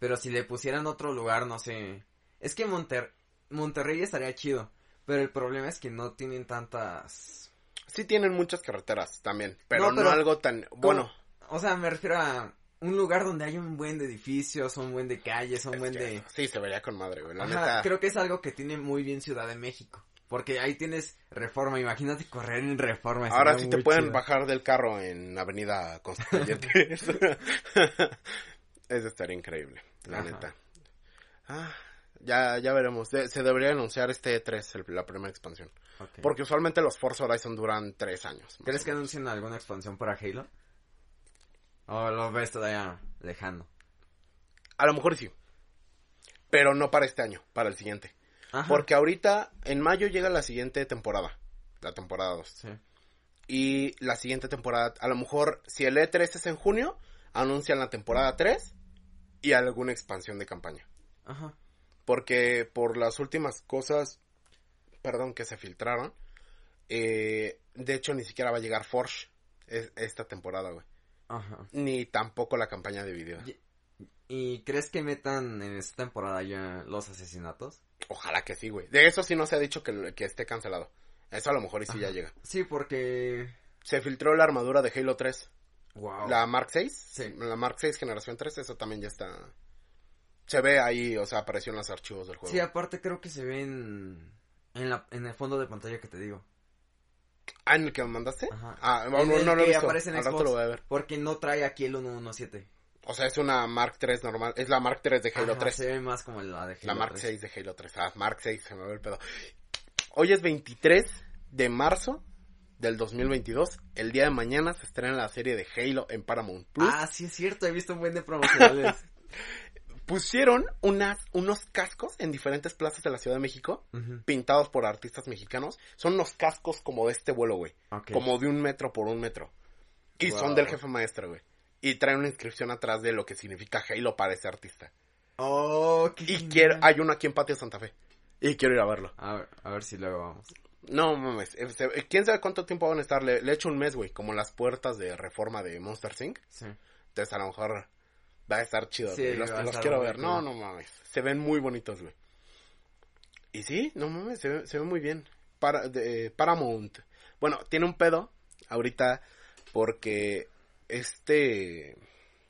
Pero si le pusieran otro lugar, no sé. Es que Monter Monterrey estaría chido. Pero el problema es que no tienen tantas. sí tienen muchas carreteras también, pero No, algo tan... Bueno, O sea, me refiero a un lugar donde hay un buen de edificios, un buen de calles, un es buen que de. sí, se vería con madre, güey. La Ajá, neta... creo que es algo que tiene muy bien Ciudad de México. Porque ahí tienes reforma. Imagínate correr en reforma. Ahora sí te pueden chido. bajar del carro en Avenida Constituyentes. Eso estaría increíble, la Ajá. neta. Ah, ya, ya veremos. De- se debería anunciar este E3, el- la primera expansión. Porque usualmente los Forza Horizon duran tres años. ¿Crees que anuncien alguna expansión para Halo? ¿O lo ves todavía lejano? A lo mejor sí. Pero no para este año, para el siguiente. Ajá. Porque ahorita, en mayo llega la siguiente temporada. La temporada 2. Sí. Y la siguiente temporada, a lo mejor, si el E3 es en junio, anuncian la temporada 3 y alguna expansión de campaña. Ajá. Porque por las últimas cosas, perdón, que se filtraron, eh, de hecho ni siquiera va a llegar Forge es- esta temporada, güey. Ajá. Ni tampoco la campaña de video. Y- ¿Y crees que metan en esta temporada ya los asesinatos? Ojalá que sí, güey. De eso sí no se ha dicho que, que esté cancelado. Eso a lo mejor y sí ya llega. Sí, porque... Se filtró la armadura de Halo 3. Wow. La Mark 6. Sí. La Mark 6 generación 3, eso también ya está. Se ve ahí, o sea, apareció en los archivos del juego. Sí, aparte creo que se ven en, la, en el fondo de pantalla que te digo. Ah, ¿en el que me mandaste? Ajá. Ah, En no, no, lo he visto. aparece en Xbox. lo voy a ver. Porque no trae aquí el 117. O sea, es una Mark 3 normal. Es la Mark 3 de Halo Ajá, 3. Se ve más como la de Halo La Mark 3. 6 de Halo 3. Ah, Mark 6, se me ve el pedo. Hoy es 23 de marzo del 2022. El día de mañana se estrena la serie de Halo en Paramount Plus. Ah, sí es cierto, he visto un buen de promocionales. Pusieron unas, unos cascos en diferentes plazas de la Ciudad de México, pintados por artistas mexicanos. Son unos cascos como de este vuelo, güey. Como de un metro por un metro. Y Wow. son del jefe maestro, güey. Y traen una inscripción atrás de lo que significa Halo para ese artista. Oh, qué Y genial. quiero, hay uno aquí en Patio Santa Fe. Y quiero ir a verlo. A ver, a ver si luego vamos. No mames, eh, se- quién sabe cuánto tiempo van a estar. Le, le echo un mes, güey, como las puertas de reforma de Monster Inc. Sí. Entonces a lo mejor Va a estar chido, Sí, güey. Los, va a los estar quiero ver. No, no mames. Se ven muy bonitos, güey. Y sí, no mames, se ve, se ve muy bien. Para, de, Paramount. Bueno, tiene un pedo ahorita porque este...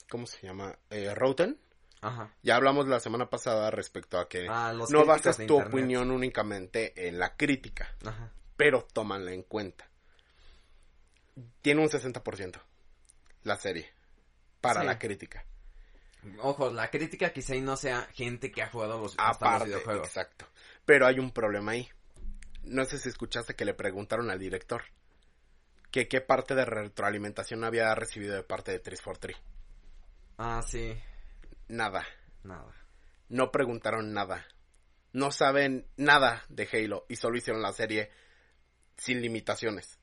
¿Cómo se llama? Eh, Rotten. Ajá. Ya hablamos la semana pasada respecto a que Ah, los no basas tu internet. opinión únicamente en la crítica, Ajá. pero tómanla en cuenta. Tiene un 60% la serie para Sí. la crítica. Ojo, la crítica quizá y no sea gente que ha jugado los, hasta los Aparte, videojuegos. exacto. Pero hay un problema ahí. No sé si escuchaste que le preguntaron al director que qué parte de retroalimentación había recibido de parte de 343. Ah, sí. Nada. Nada. No preguntaron nada. No saben nada de Halo y solo hicieron la serie sin limitaciones.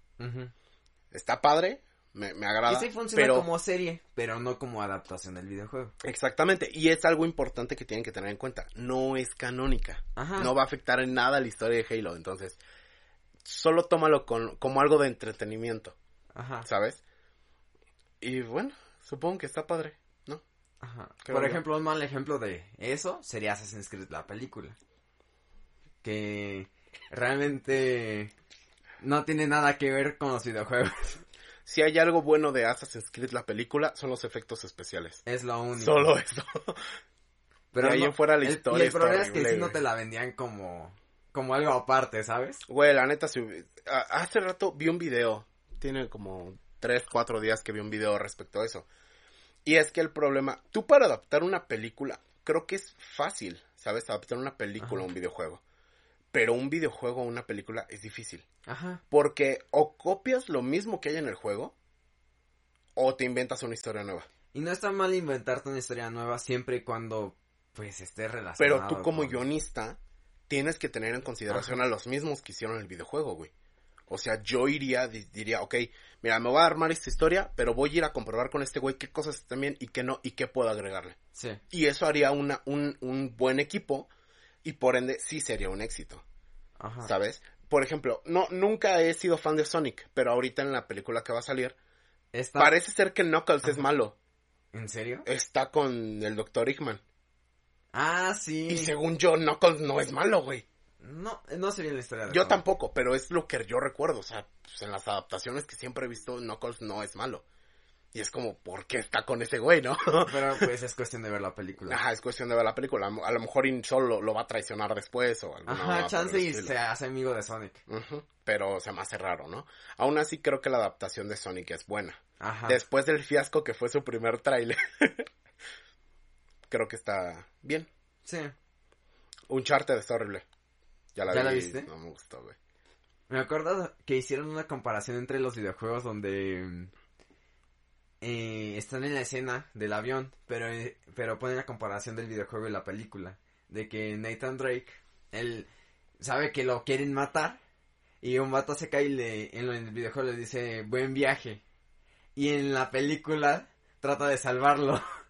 Está padre, me, me agrada. Y sí funciona pero como serie, pero no como adaptación del videojuego. Exactamente, y es algo importante que tienen que tener en cuenta. No es canónica. Ajá. No va a afectar en nada la historia de Halo. Entonces, solo tómalo con, como algo de entretenimiento, Ajá. ¿sabes? Y bueno, supongo que está padre, ¿no? Ajá. Por ejemplo, un mal ejemplo de eso sería Assassin's Creed, la película. Que realmente no tiene nada que ver con los videojuegos. Si hay algo bueno de Assassin's Creed, la película, son los efectos especiales. Es lo único. Solo eso. Pero de ahí no- en fuera la el- historia Y el problema es que si no te la vendían como, como algo aparte, ¿sabes? Güey, la neta, a- hace rato vi un video. Tiene como 3, 4 días que vi un video respecto a eso. Y es que el problema, tú para adaptar una película, creo que es fácil, ¿sabes? Adaptar una película a Ajá. un videojuego. Pero un videojuego a una película es difícil. Ajá. Porque o copias lo mismo que hay en el juego, o te inventas una historia nueva. Y no está mal inventarte una historia nueva siempre y cuando, pues, esté relacionada. Pero tú como con- guionista, tienes que tener en consideración a los mismos que hicieron el videojuego, güey. O sea, yo iría, di- diría, ok, mira, me voy a armar esta historia, pero voy a ir a comprobar con este güey qué cosas están bien y qué no, y qué puedo agregarle. Sí. Y eso haría una, un, un buen equipo, y por ende sí sería un éxito, Ajá. ¿sabes? Por ejemplo, no, nunca he sido fan de Sonic, pero ahorita en la película que va a salir, parece ser que Knuckles es malo. ¿En serio? Está con el Dr. Hickman. Ah, sí. Y según yo, Knuckles no es malo, güey. No, no sé bien la historia. de Yo cómo. tampoco, pero es lo que yo recuerdo. O sea, pues, en las adaptaciones que siempre he visto, Knuckles no es malo. Y es como, ¿por qué está con ese güey, no? Pero pues es cuestión de ver la película. Ajá, es cuestión de ver la película. A lo mejor In solo lo, lo va a traicionar después o alguna Ajá, chance y se hace amigo de Sonic. Ujú, Pero se me hace raro, ¿no? Aún así creo que la adaptación de Sonic es buena. Ajá. Después del fiasco que fue su primer tráiler. creo que está bien. Sí. Uncharted está horrible. Ya la ¿Ya vi. la viste? No me gustó, güey. Me acuerdo que hicieron una comparación entre los videojuegos donde mm, eh, están en la escena del avión, pero, eh, pero ponen la comparación del videojuego y la película. De que Nathan Drake, él sabe que lo quieren matar y un vato se cae y le, en, lo- en el videojuego le dice buen viaje. Y en la película trata de salvarlo.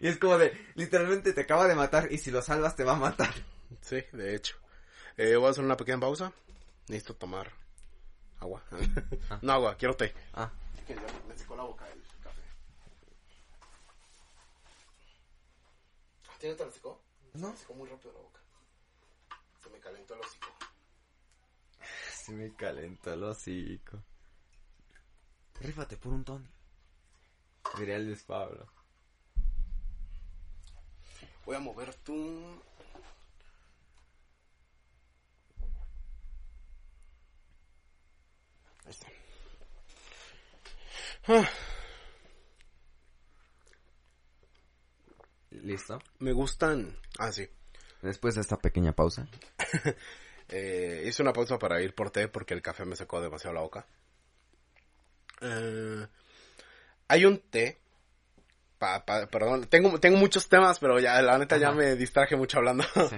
y es como de, literalmente te acaba de matar y si lo salvas te va a matar. Sí, de hecho. Eh, voy a hacer una pequeña pausa. Necesito tomar agua. Ah. No agua, quiero té. Ah. Que ya me secó la boca el café. ¿A ti no te la secó? No. Me secó muy rápido la boca. Se me calentó el hocico. Se me calentó el hocico. Rífate por un Tony. Diría el Luis Pablo. Voy a mover tu... Ahí está. Ah, ¿Listo? me gustan... Ah, sí. Después de esta pequeña pausa. Eh, hice una pausa para ir por té porque el café me secó demasiado la boca. Eh, hay un té. Pa, pa- perdón, tengo, tengo muchos temas, pero ya la neta ya me distraje mucho hablando. Sí.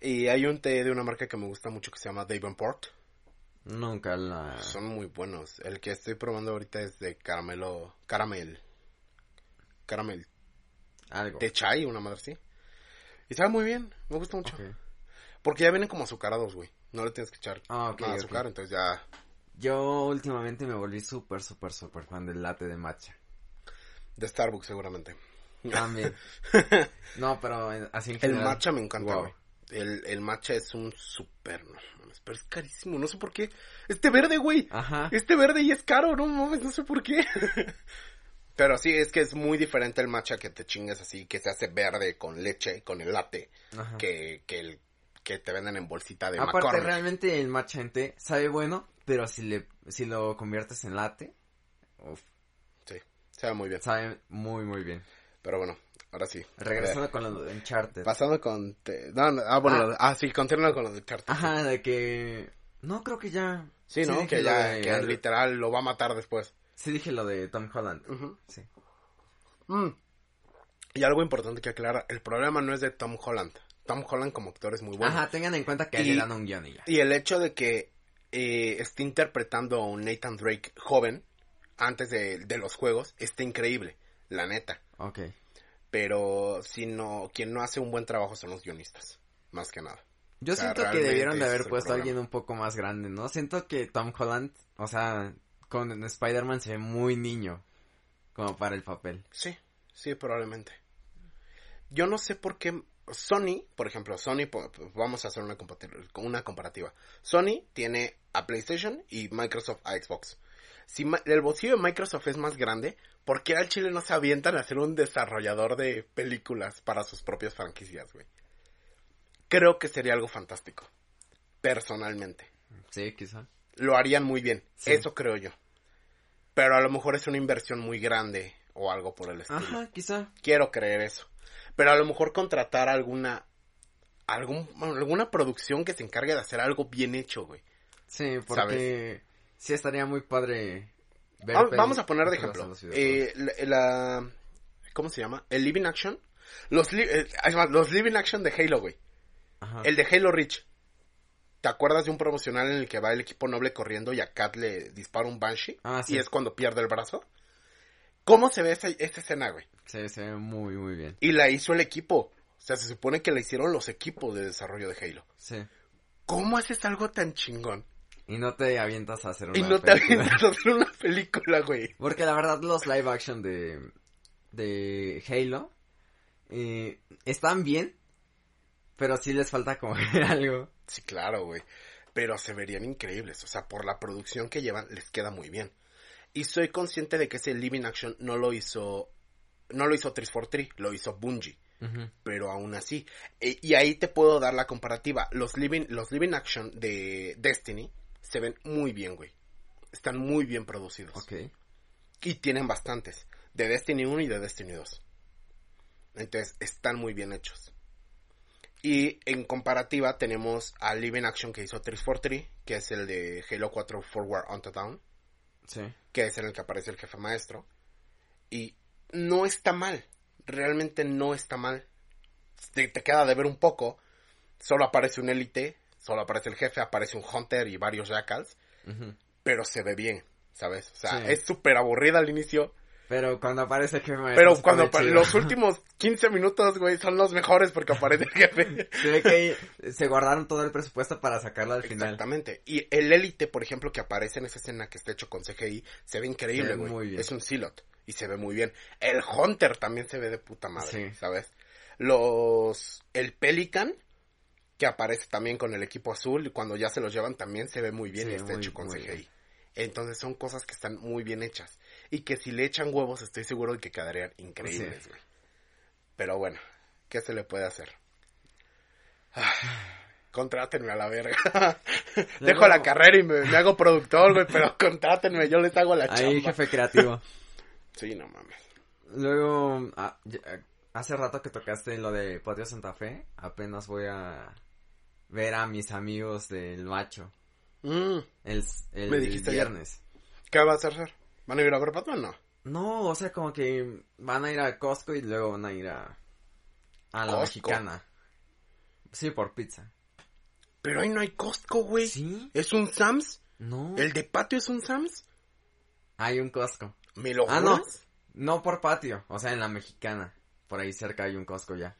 y hay un té de una marca que me gusta mucho que se llama Davenport. Nunca la... Son muy buenos. El que estoy probando ahorita es de caramelo. Caramel. Caramel. Algo. De chai, una madre así. Y sabe muy bien. Me gusta mucho. Porque ya vienen como azucarados, güey. No le tienes que echar Ah, nada azúcar, entonces ya Yo últimamente me volví súper, súper, súper fan del latte de matcha. De Starbucks, seguramente. También. No, pero en- así en El general. matcha me encanta, Wow. El, el matcha es un super, no mames, pero es carísimo, no sé por qué. Este verde, güey. Ajá. Este verde y es caro, no mames, no sé por qué. pero sí, es que es muy diferente el matcha que te chingues así, que se hace verde con leche, con el latte, Ajá. que, que el que te venden en bolsita de Aparte, McCormick. realmente el matcha en té sabe bueno, pero si le si lo conviertes en latte, uf, sabe muy bien. sabe muy, muy bien. Pero bueno, ahora sí. Regresando con lo de Uncharted. Pasando con... te- No, no, ah, bueno, Ah. lo ah, sí, continúa con los de Uncharted. Ajá, de que... No, creo que ya... Sí, ¿no? dije que lo ya, de que literal lo va a matar después. Sí dije lo de Tom Holland. Ujú. Sí. Mm. Y algo importante que aclarar, el problema no es de Tom Holland. Tom Holland como actor es muy bueno. Ajá, tengan en cuenta que Y- le dan un guion y ya. Y el hecho de que eh, esté interpretando a un Nathan Drake joven antes de, de los juegos está increíble, la neta. Ok. Pero si no, quien no hace un buen trabajo son los guionistas, más que nada. Yo O sea, siento que debieron de haber puesto a alguien un poco más grande, ¿no? Siento que Tom Holland, o sea, con Spider-Man se ve muy niño. Como para el papel. Sí, sí, probablemente. Yo no sé por qué Sony, por ejemplo, Sony, vamos a hacer una, compati- una comparativa. Sony tiene a PlayStation y Microsoft a Xbox. Si el bolsillo de Microsoft es más grande, ¿por qué al Chile no se avientan a ser un desarrollador de películas para sus propias franquicias, güey? Creo que sería algo fantástico. Personalmente. Sí, quizá. Lo harían muy bien. Sí. Eso creo yo. Pero a lo mejor es una inversión muy grande o algo por el estilo. Ajá, quizá. Quiero creer eso. Pero a lo mejor contratar alguna algún, alguna producción que se encargue de hacer algo bien hecho, güey. Sí, porque sí estaría muy padre ver Vamos a poner de ejemplo. eh, la, la- ¿Cómo se llama? El Living Action. Los, li- eh, los Living Action de Halo, güey. Ajá. El de Halo Reach. ¿Te acuerdas de un promocional en el que va el equipo noble corriendo y a Kat le dispara un Banshee? Ah, sí. Y es cuando pierde el brazo. ¿Cómo se ve esa, esa escena, güey? Sí, se ve muy, muy bien. Y la hizo el equipo. O sea, se supone que la hicieron los equipos de desarrollo de Halo. Sí. ¿Cómo haces algo tan chingón? Y no te avientas a hacer una y no te película. avientas a hacer una película, güey. Porque la verdad los live action de, de Halo eh, están bien, pero sí les falta como algo. Sí, claro, güey. Pero se verían increíbles. O sea, por la producción que llevan, les queda muy bien. Y soy consciente de que ese Living Action no lo hizo. No lo hizo 343, lo hizo Bungie. Pero aún así. E- y ahí te puedo dar la comparativa. Los Living, los living Action de Destiny se ven muy bien, güey. Están muy bien producidos. Ok. Y tienen bastantes. De Destiny 1 y de Destiny 2. Entonces, están muy bien hechos. Y en comparativa tenemos a Living Action que hizo 343, que es el de Halo 4 Forward Onto Down, Sí. que es en el que aparece el jefe maestro. Y no está mal. Realmente no está mal. Te, te queda de ver un poco. Solo aparece un élite, solo aparece el jefe, aparece un Hunter y varios Jackals. Pero se ve bien, ¿sabes? O sea, Sí. es súper aburrida al inicio. Pero cuando aparece el jefe Pero cuando los últimos 15 minutos, güey, son los mejores porque aparece el jefe. Se ve que se guardaron todo el presupuesto para sacarlo al final. Exactamente. Y el élite, por ejemplo, que aparece en esa escena que está hecho con CGI, se ve increíble, güey. Es un silot y se ve muy bien. El Hunter también se ve de puta madre, Sí. ¿sabes? Los el Pelican que aparece también con el equipo azul y cuando ya se los llevan también se ve muy bien Sí, y está muy- hecho con CGI. bien. Entonces son cosas que están muy bien hechas y que si le echan huevos estoy seguro de que quedarían increíbles, güey. Pero bueno, ¿qué se le puede hacer? Ah, contrátenme a la verga. Dejo la carrera y me, me hago productor, güey, pero contrátenme, yo les hago la Ahí, chamba. jefe creativo. Sí, no mames. Luego, ah, ya- hace rato que tocaste lo de Patio Santa Fe, apenas voy a ver a mis amigos del macho Mm, el, el Me dijiste ayer. viernes. ¿Qué vas a hacer? ¿Van a ir a ver Batman? No. No, o sea, como que van a ir a Costco y luego van a ir a, a la Costco. mexicana. Sí, por pizza. Pero ahí no hay Costco, güey. ¿Sí? ¿Es un Sam's? No. ¿El de patio es un Sam's? Hay un Costco. ¿Me lo Ah, no. juras? No por patio, o sea, en la mexicana. Por ahí cerca hay un Costco ya.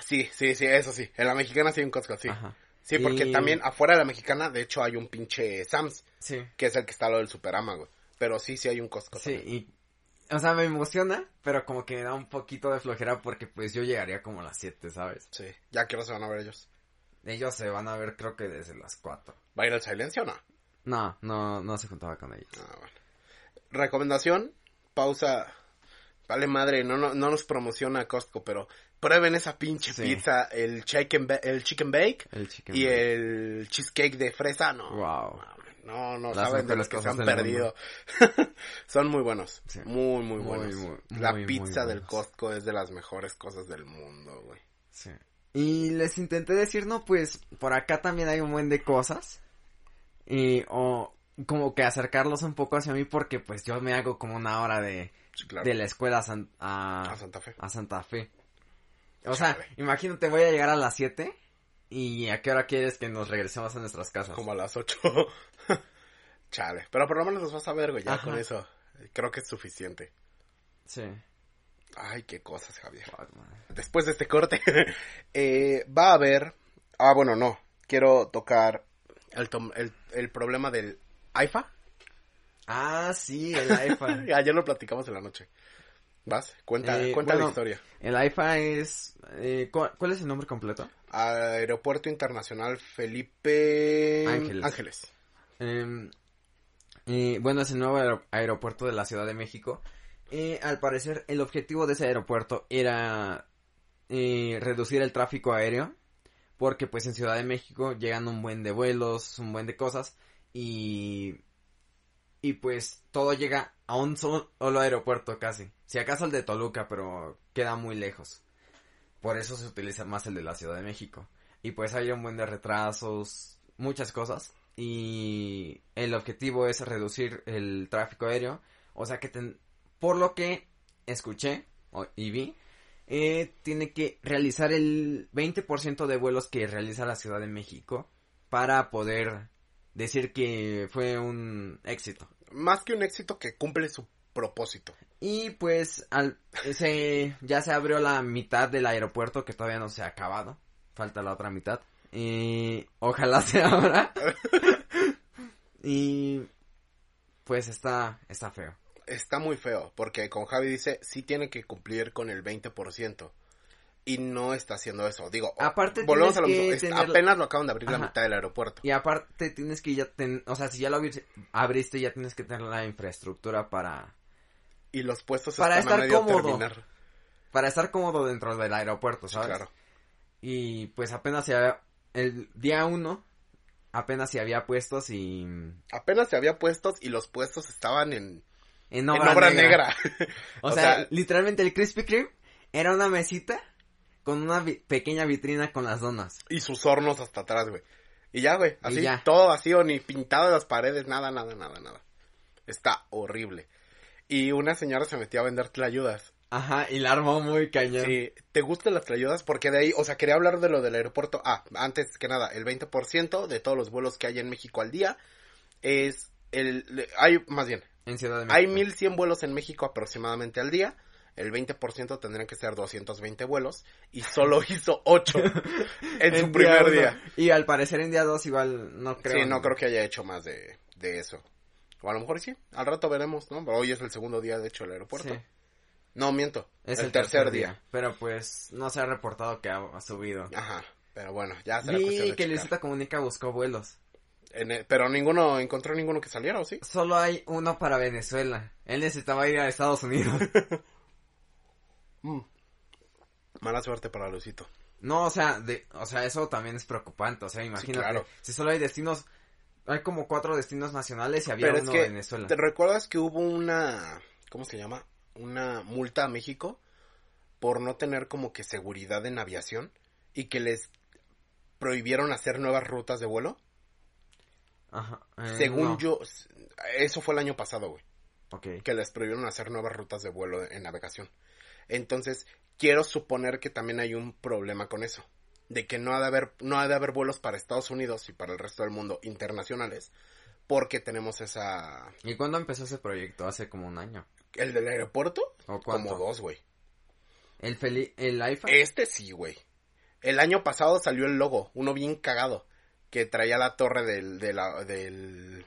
Sí, sí, sí, eso sí. En la mexicana sí hay un Costco, sí. Ajá. Sí, porque Y- también afuera de la mexicana, de hecho, hay un pinche Sam's, Sí. que es el que está lo del Superama, güey. Pero sí, sí hay un Costco. Sí, también. y... o sea, me emociona, pero como que me da un poquito de flojera porque pues yo llegaría como a las 7, ¿sabes? Sí, ya que se van a ver ellos. Ellos se van a ver creo que desde las 4. ¿Va a ir al silencio o no? No, no, no se juntaba con ellos. Ah, bueno. Recomendación, pausa. Vale madre, no, no, no nos promociona Costco, pero prueben esa pinche Sí. pizza, el chicken, el chicken bake El chicken. y bake. el cheesecake de fresa, no. Wow. No, no Las saben de los que se han perdido. Son muy buenos. Sí. Muy, muy Muy, buenos. muy, La muy, pizza del. Costco es de las mejores cosas del mundo, güey. Sí. Y les intenté decir, no, pues por acá también hay un buen de cosas. Y, o como que acercarlos un poco hacia mí porque pues yo me hago como una hora de, Sí, claro. de la escuela a, San- a, A Santa Fe. a Santa Fe. O sea, Chale. imagínate, voy a llegar a las 7 y a qué hora quieres que nos regresemos a nuestras casas. Como a las 8. Chale. Pero por lo menos los vas a ver, güey. Ya Ajá. con eso. Creo que es suficiente. Sí. Ay, qué cosas, Javier. Después de este corte, eh, va a haber. Ah, bueno, no. Quiero tocar el, tom- el, el problema del AIFA. Ah, sí, el IFA. Ayer lo platicamos en la noche. ¿Vas? Cuenta, Eh, cuenta la historia. el IFA es... eh, ¿cuál, es el nombre completo? Aeropuerto Internacional Felipe Ángeles. Ángeles. Eh, eh, bueno, es el nuevo aer- aeropuerto de la Ciudad de México. Eh, al parecer, el objetivo de ese aeropuerto era reducir el tráfico aéreo. Porque pues en Ciudad de México llegan un buen de vuelos, un buen de cosas. Y... Y pues todo llega a un solo aeropuerto casi. Si acaso el de Toluca, pero queda muy lejos. Por eso se utiliza más el de la Ciudad de México. Y pues hay un buen de retrasos, muchas cosas. Y el objetivo es reducir el tráfico aéreo. O sea que, por lo que escuché y vi, eh, tiene que realizar el 20% de vuelos que realiza la Ciudad de México para poder decir que fue un éxito. Más que un éxito que cumple su propósito. Y pues al, se, ya se abrió la mitad del aeropuerto que todavía no se ha acabado. Falta la otra mitad. Y ojalá se abra. y pues está, está feo. Está muy feo, porque con Javi dice, sí tiene que cumplir con el 20%. Y no está haciendo eso. Digo, Aparte volvemos a lo mismo. tener- Apenas lo acaban de abrir la mitad del aeropuerto. Y aparte tienes que ya ten, o sea, si ya lo abri- abriste ya tienes que tener la infraestructura para Y los puestos Para están a estar medio cómodo. terminar. para estar cómodo dentro del aeropuerto, Sí, ¿sabes? claro. Y pues apenas se había, el día uno apenas se había puestos y Apenas se había puestos y los puestos estaban en, en en obra, negra. negra. O, O sea, sea- literalmente el Krispy Kreme era una mesita con una vi- pequeña vitrina con las donas. y sus hornos hasta atrás, güey. Y ya, güey, así, ya. todo vacío, ni pintado las paredes, nada, nada, nada, nada. Está horrible. Y una señora se metió a vender tlayudas. Ajá, y la armó muy cañón. Sí, ¿te gustan las tlayudas? Porque de ahí, o sea, quería hablar de lo del aeropuerto. Ah, antes que nada, el 20% de todos los vuelos que hay en México al día es el... Hay, más bien, En Ciudad de México. hay 1100 vuelos en México aproximadamente al día. El 20% tendrían que ser 220 vuelos. Y solo hizo 8 en su primer uno. día. Y al parecer en día 2 igual no creo. sí, no creo que haya hecho más de, de eso. O a lo mejor sí, al rato veremos, ¿no? Pero hoy es el segundo día, de hecho, del aeropuerto. Sí, No, miento. es el, tercer, día. Pero pues no se ha reportado que ha, ha subido. Ajá. Pero bueno, ya será cuestión Vi de que. Luisita Comunica buscó vuelos. En el- pero ninguno, encontró ninguno que saliera, ¿o sí? Solo hay uno para Venezuela. Él necesitaba ir a Estados Unidos. Mm. Mala suerte para Lucito. No, o sea, de, o sea, eso también es preocupante. O sea, imagínate. claro. Si solo hay destinos, hay como cuatro destinos nacionales y había Pero es uno que, de Venezuela. ¿te recuerdas que hubo una, ¿cómo se llama? Una multa a México por no tener como que seguridad en aviación y que les prohibieron hacer nuevas rutas de vuelo? Ajá. eh, Según no. yo, eso fue el año pasado, güey. Ok. que les prohibieron hacer nuevas rutas de vuelo en navegación. Entonces, quiero suponer que también hay un problema con eso, de que no ha de haber no ha de haber vuelos para Estados Unidos y para el resto del mundo internacionales, porque tenemos esa ¿Y cuándo empezó ese proyecto? Hace como un año. el del aeropuerto ¿O cuánto? como dos, güey. El feli el iPhone. Este sí, güey. El año pasado salió el logo, uno bien cagado, que traía la torre del de la del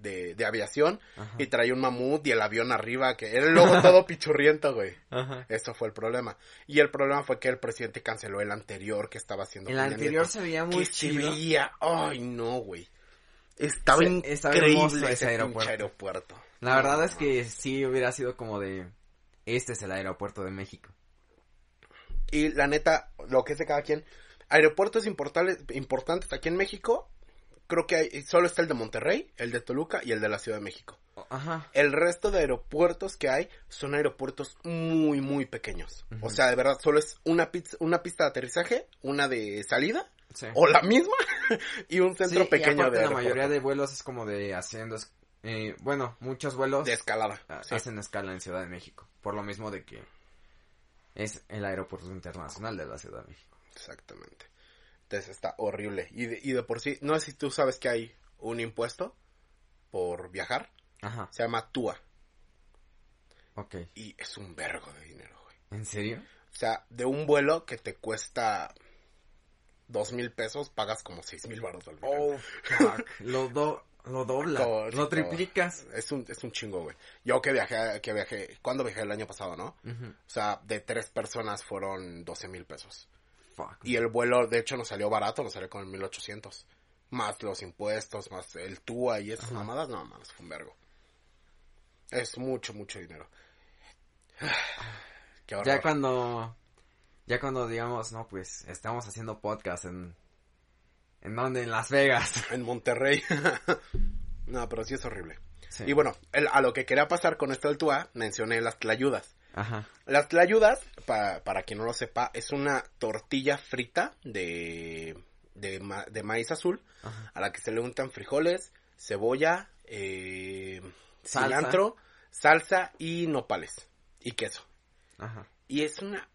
de, de aviación Ajá. y traía un mamut y el avión arriba, que era el logo todo pichurriento, güey. Ajá. Eso fue el problema. Y el problema fue que el presidente canceló el anterior que estaba haciendo. El anterior se veía muy que se chido. veía, ay no, güey. Estaba Se- estaba increíble ese aeropuerto. aeropuerto. La verdad No, es que sí hubiera sido como de... Este es el aeropuerto de México. Y la neta, lo que es de cada quien, aeropuertos importantes, importantes aquí en México, creo que hay, solo está el de Monterrey, el de Toluca y el de la Ciudad de México. Ajá. El resto de aeropuertos que hay son aeropuertos muy, muy pequeños. O sea, de verdad, solo es una, pizza- una pista de aterrizaje, una de salida, Sí. o la misma, y un centro Sí, y pequeño aparte de la aeropuerto. mayoría de vuelos es como de haciendo... eh, bueno, muchos vuelos De escalada. ah, sí. hacen escala en Ciudad de México. Por lo mismo de que es el aeropuerto internacional de la Ciudad de México. Exactamente. Entonces está horrible. Y de, y de por sí, no sé si tú sabes que hay un impuesto por viajar. Ajá. Se llama TUA. Ok. Y es un vergo de dinero, güey. ¿En serio? O sea, de un vuelo que te cuesta dos mil pesos, pagas como seis mil baros al final. Oh, fuck. lo, do, lo dobla. Lo triplicas. Es un, es un chingo, güey. Yo que viajé, que viajé, ¿cuándo viajé el año pasado, no? O sea, de tres personas fueron doce mil pesos. Fuck. Y el vuelo, de hecho, nos salió barato, nos salió con el 1800. Más los impuestos, más el TUA y esas mamadas, no mames, fue un vergo. Es mucho, mucho dinero. Qué. Ya cuando, ya cuando digamos, no, pues estamos haciendo podcast en, ¿en dónde? En Las Vegas. En Monterrey. no, pero sí es horrible. Sí. Y bueno, el- a lo que quería pasar con esto del TUA, mencioné las tlayudas. Ajá. Las tlayudas, pa- para quien no lo sepa, es una tortilla frita de, de, ma- de maíz azul Ajá. a la que se le untan frijoles, cebolla, eh, Salsa. cilantro, salsa y nopales y queso. Ajá. Y es una...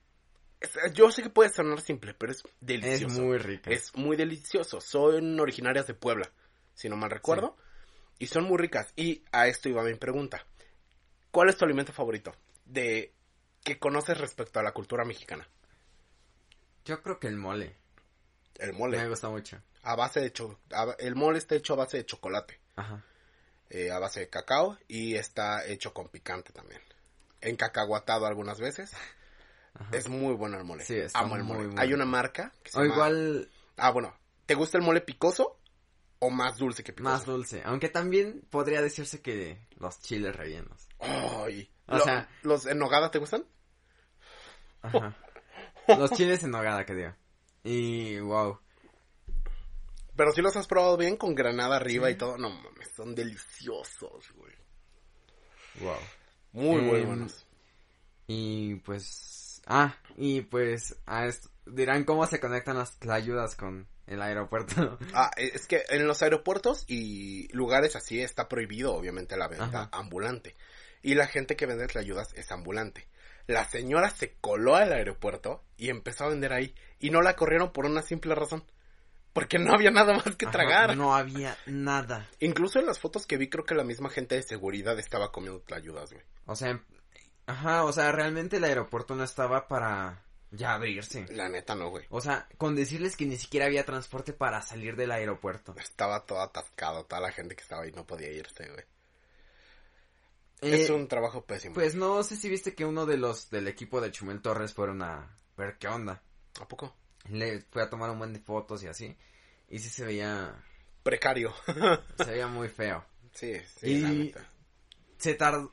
es- yo sé que puede sonar simple, pero es Es delicioso. muy rica. Es muy delicioso. Son originarias de Puebla, si no mal recuerdo. Y son muy ricas. Y a esto iba mi pregunta. ¿Cuál es tu alimento favorito? De que conoces respecto a la cultura mexicana. Yo creo que el mole. El Me mole. gusta mucho. A base de cho- a- el mole está hecho a base de chocolate. Ajá. eh, a base de cacao. Y está hecho con picante también. Encacahuatado algunas veces. Ajá. Es muy bueno el mole. Sí, está Amo el muy, mole. Hay una marca que se O llama- igual Ah, bueno. ¿Te gusta el mole picoso o más dulce que picoso? más dulce. Aunque también podría decirse que los chiles rellenos. Ay. O Lo- sea- ¿Los en nogada te gustan? Ajá. Los chiles en nogada, que digo. Y wow. Pero si los has probado bien con granada arriba Sí. y todo. No mames, son deliciosos, güey. Wow. Muy, muy Em, buenos. Y pues. Ah, y pues. Esto, dirán cómo se conectan las ayudas con el aeropuerto. Ah, es que en los aeropuertos y lugares así está prohibido, obviamente, la venta Ajá. ambulante. Y la gente que vende ayudas es ambulante. La señora se coló al aeropuerto y empezó a vender ahí. Y no la corrieron por una simple razón. Porque no había nada más que Ajá, tragar. No había nada. Incluso en las fotos que vi, creo que la misma gente de seguridad estaba comiendo tlayudas, güey. O sea, ajá, o sea, realmente el aeropuerto no estaba para ya abrirse. La neta no, güey. O sea, con decirles que ni siquiera había transporte para salir del aeropuerto. Estaba todo atascado, toda la gente que estaba ahí no podía irse, güey. Eh, es un trabajo pésimo. Pues no sé si viste que uno de los del equipo de Chumel Torres fueron a ver qué onda. ¿A poco? Le fue a tomar un buen de fotos y así. Y sí se veía, Precario. se veía muy feo. sí, sí, la Y- neta. Se tardó,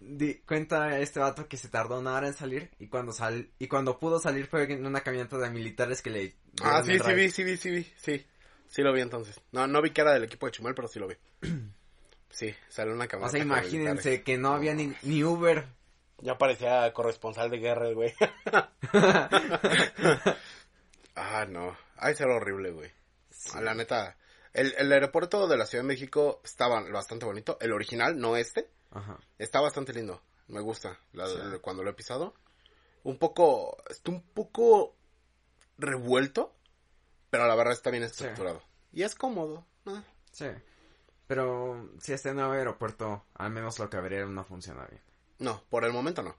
di- cuenta este vato que se tardó una hora en salir y cuando sal, y cuando pudo salir fue en una camioneta de militares que le... Ah, sí, sí vi, sí vi, sí vi, sí. Sí lo vi entonces. No, no vi que era del equipo de Chumel, pero sí lo vi. Sí, salió una O camioneta. sea, con imagínense que no había ni, ni Uber. Ya parecía corresponsal de guerra, el güey. ah, no. Ay, ser horrible, güey. Sí. La neta. El, el aeropuerto de la Ciudad de México estaba bastante bonito. El original, no este. Ajá. Está bastante lindo. Me gusta la- Sí. la- cuando lo he pisado. Un poco. Está un poco revuelto. Pero la verdad está bien estructurado. Y es cómodo. ¿no? Sí. Pero si este nuevo aeropuerto, al menos lo que habría no funciona bien. No, por el momento no.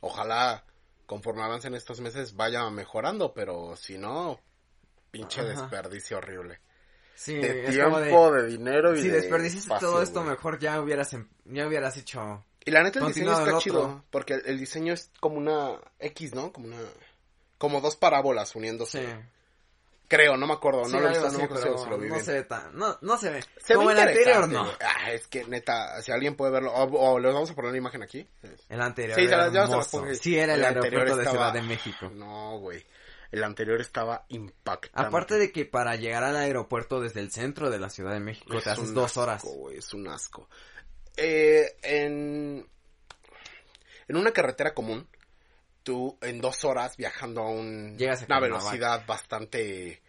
Ojalá conforme avancen estos meses vaya mejorando. Pero si no. Pinche Ajá. desperdicio horrible. Sí, de es como tiempo, de, dinero y Si de desperdiciaste espacio, todo esto, güey. mejor ya hubieras, em- ya hubieras hecho... Y la neta el diseño está chido, porque el, el diseño es como una X, ¿no? Como una como dos parábolas uniéndose. Sí. Creo, no me acuerdo, Sí, no lo he visto, no me así, acuerdo si lo vi no bien. se ve tan... No, no se ve. Se como ve el anterior, no. Ah, es que neta, si alguien puede verlo, o, o les vamos a poner la imagen aquí. El anterior Sí, se era ya se hermoso. pongo ahí. Sí, era el, aeropuerto de estaba- Ciudad de México. No, güey. El anterior estaba impactante. Aparte de que para llegar al aeropuerto desde el centro de la Ciudad de México Es te haces dos asco, horas. es un asco. Eh, en, en una carretera común, tú en dos horas viajando a un- Llegas a una velocidad bastante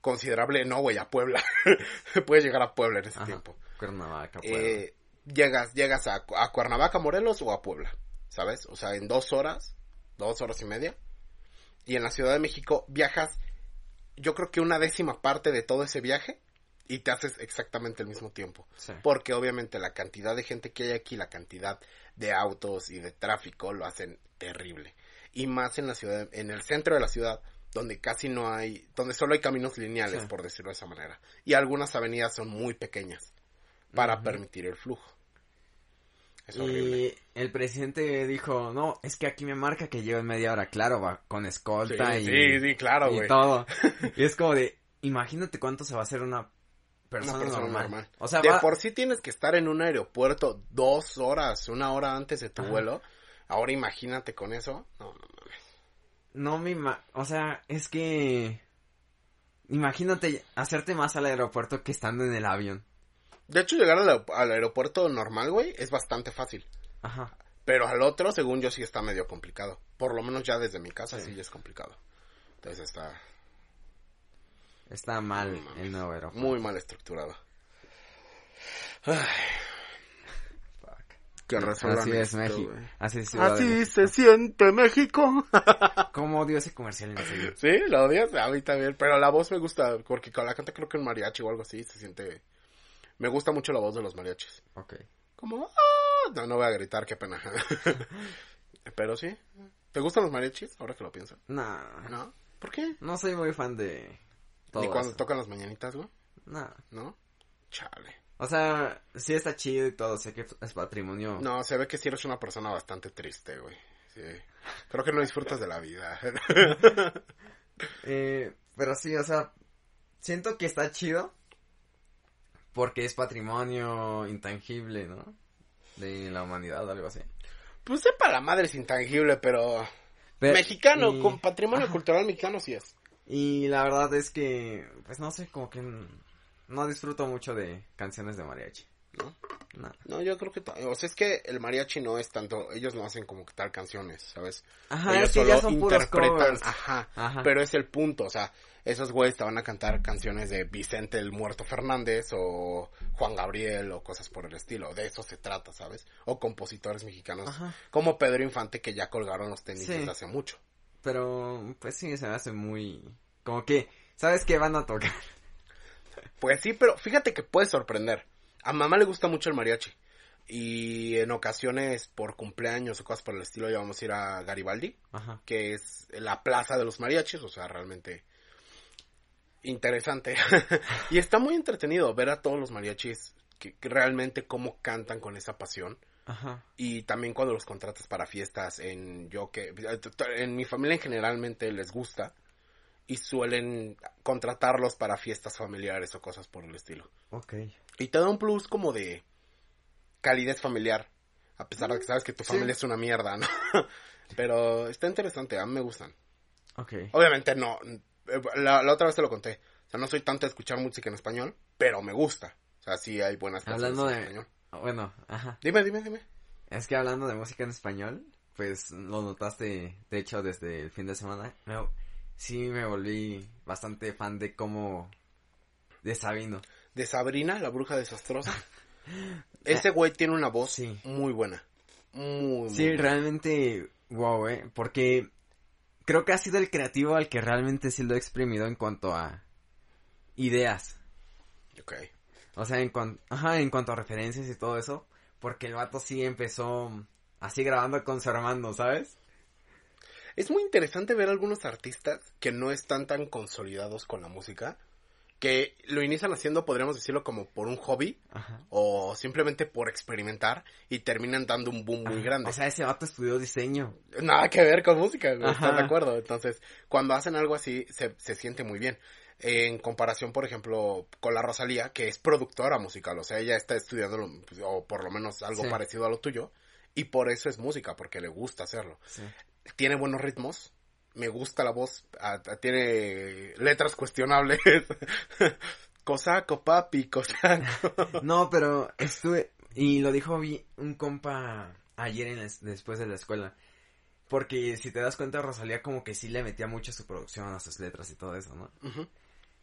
considerable, no, güey, a Puebla. Puedes llegar a Puebla en ese Ajá, tiempo. Cuernavaca, Puebla. Eh, llegas, llegas a, a Cuernavaca, Morelos o a Puebla, ¿sabes? O sea, en dos horas, dos horas y media. Y en la Ciudad de México viajas, yo creo que una décima parte de todo ese viaje y te haces exactamente el mismo tiempo. Sí. Porque obviamente la cantidad de gente que hay aquí, la cantidad de autos y de tráfico lo hacen terrible. Y más en la ciudad, en el centro de la ciudad, donde casi no hay, donde solo hay caminos lineales, Sí. por decirlo de esa manera. Y algunas avenidas son muy pequeñas para permitir el flujo. Es horrible. Y el presidente dijo, no, es que aquí me marca que llevo en media hora, claro, va con escolta Sí, y, sí, sí, claro, y todo. y es como de, imagínate cuánto se va a hacer una persona, Una persona normal. normal. O sea, de va- por sí tienes que estar en un aeropuerto dos horas, una hora antes de tu Ajá. vuelo. Ahora imagínate con eso. No, no, no. no me ima- o sea, es que imagínate hacerte más al aeropuerto que estando en el avión. De hecho, llegar al, aer- al aeropuerto normal, güey, es bastante fácil. Ajá. Pero al otro, según yo, sí está medio complicado. Por lo menos ya desde mi casa sí, es complicado. Entonces está Está mal No mames. el nuevo aeropuerto. muy mal estructurado. Ay. Que Así es México. Así es Ciudad de Así México. se siente México. ¿Cómo odio ese comercial en serio? sí, lo odias, a mí también. Pero la voz me gusta, porque la canta creo que un mariachi o algo así se siente... Me gusta mucho la voz de los mariachis. Ok. Como... "Ah". No, no voy a gritar, qué pena. Pero sí. ¿Te gustan los mariachis? Ahora que lo pienso. Nah, ¿No? ¿Por qué? no soy muy fan de todo Ni cuando eso. tocan las mañanitas, güey. Nah. ¿No? Chale. O sea, sí está chido y todo, sé que es patrimonio. No, se ve que sí eres una persona bastante triste, güey. Sí. Creo que no disfrutas de la vida. Eh, pero sí, o sea, siento que está chido porque es patrimonio intangible, ¿no? De la humanidad o algo así. pues sepa la madre es intangible, pero... Pero- mexicano, y- con patrimonio Ajá. cultural mexicano sí es. Y la verdad es que, pues no sé, como que no disfruto mucho de canciones de mariachi. ¿No? No. No, yo creo que... O sea, es que el mariachi no es tanto... Ellos no hacen como que tal canciones, ¿sabes? Ajá, Ellos es que ya solo son interpretan-. Ajá. Ajá. Pero es el punto, o sea, esos güeyes te van a cantar canciones de Vicente el Muerto Fernández o Juan Gabriel o cosas por el estilo. De eso se trata, ¿sabes? O compositores mexicanos Ajá. como Pedro Infante que ya colgaron los tenis Sí. desde hace mucho. Pero, pues sí, se me hace muy... Como que, ¿sabes qué van a tocar? Pues sí, pero fíjate que puede sorprender. A mamá le gusta mucho el mariachi. Y en ocasiones por cumpleaños o cosas por el estilo ya vamos a ir a Garibaldi. Ajá. que es la plaza de los mariachis, o sea, realmente interesante. y está muy entretenido ver a todos los mariachis que, que realmente cómo cantan con esa pasión. Ajá. Y también cuando los contratas para fiestas, en yo que en mi familia en generalmente les gusta y suelen contratarlos para fiestas familiares o cosas por el estilo. Ok. Y te da un plus como de calidez familiar, a pesar de que sabes que tu Sí. familia es una mierda, ¿no? Pero está interesante, a mí me gustan. Ok. Obviamente no, la, la otra vez te lo conté. O sea, no soy tanto de escuchar música en español, pero me gusta. O sea, sí hay buenas canciones Hablando en de... español. Bueno, ajá. Dime, dime, dime. Es que hablando de música en español, pues lo notaste, de hecho, desde el fin de semana. Me- sí me volví bastante fan de cómo... De Sabino. De Sabrina, la bruja desastrosa. Ese güey tiene una voz Sí. muy buena. Muy, muy Sí, buena. realmente, wow, eh, porque creo que ha sido el creativo al que realmente sí lo he exprimido en cuanto a ideas. Ok. O sea, en cuanto, ajá, en cuanto a referencias y todo eso, porque el vato sí empezó así grabando con su hermano, ¿sabes? Es muy interesante ver algunos artistas que no están tan consolidados con la música que lo inician haciendo, podríamos decirlo, como por un hobby Ajá. o simplemente por experimentar y terminan dando un boom muy grande. O sea, ese vato estudió diseño. Nada que ver con música, güey, ¿estás de acuerdo? Entonces, cuando hacen algo así, se, se siente muy bien. En comparación, por ejemplo, con la Rosalía, que es productora musical, o sea, ella está estudiando, lo- o por lo menos algo Sí. parecido a lo tuyo, y por eso es música, porque le gusta hacerlo. Sí. Tiene buenos ritmos, me gusta la voz, tiene letras cuestionables. cosaco, papi, cosaco. No, pero estuve, y lo dijo un compa ayer en la es- después de la escuela. Porque si te das cuenta, Rosalía como que sí le metía mucho a su producción, a sus letras y todo eso, ¿no?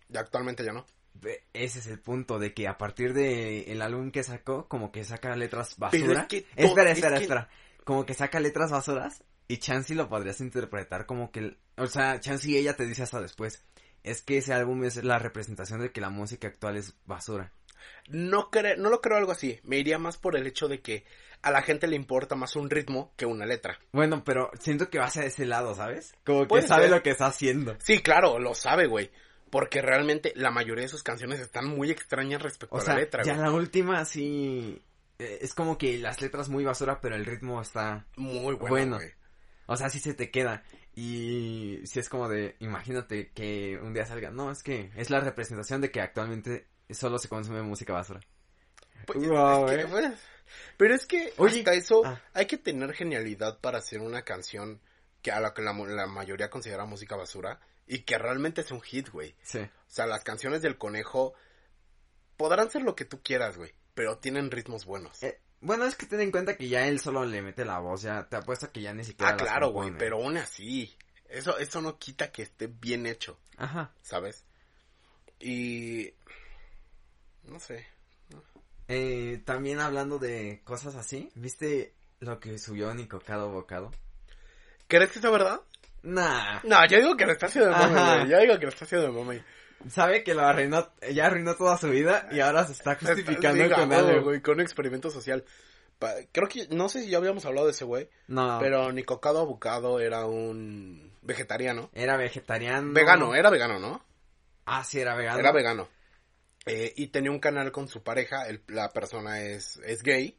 Y actualmente ya no. Ese es el punto, de que a partir de el álbum que sacó, como que saca letras basura. es que espera, es espera, que- espera. Como que saca letras basuras y Chansey lo podrías interpretar como que... O sea, Chansey ella te dice hasta después. Es que ese álbum es la representación de que la música actual es basura. No, cre- no lo creo algo así. Me iría más por el hecho de que a la gente le importa más un ritmo que una letra. Bueno, pero siento que va hacia ese lado, ¿sabes? Como que sabe ser. lo que está haciendo. Sí, claro, lo sabe, güey. Porque realmente la mayoría de sus canciones están muy extrañas respecto O a sea, la letra, ya güey. la última sí... eh, Es como que las letras muy basura, pero el ritmo está... Muy bueno, Bueno. güey. O sea, sí se te queda. Y si es como de, imagínate que un día salga. No, es que es la representación de que actualmente solo se consume música basura. Pues, Wow, es que, eh. pues, pero es que Oye, hasta eso ah. hay que tener genialidad para hacer una canción que a la que la, la mayoría considera música basura y que realmente es un hit, güey. Sí. O sea, las canciones del conejo podrán ser lo que tú quieras, güey, pero tienen ritmos buenos. Eh, bueno, es que ten en cuenta que ya él solo le mete la voz. Ya te apuesto que ya ni siquiera. ah, claro, güey, pero aún así, eso, eso no quita que esté bien hecho, Ajá. ¿sabes? Y... No sé. Eh, también hablando de cosas así, ¿viste lo que subió Nicocado Bocado? ¿Crees que es verdad? Nah. No, yo digo que lo está haciendo de güey. Yo digo que lo está haciendo de mame. Sabe que lo arruinó, ya arruinó toda su vida y ahora se está justificando Sí, con algo. güey, con un experimento social. Pa- creo que, no sé si ya habíamos hablado de ese güey, No, pero Nicocado Abucado era un vegetariano. era vegetariano. Vegano, era vegano, ¿no? Ah, sí, era vegano. Era vegano. Eh, y tenía un canal con su pareja, el- la persona es, es gay,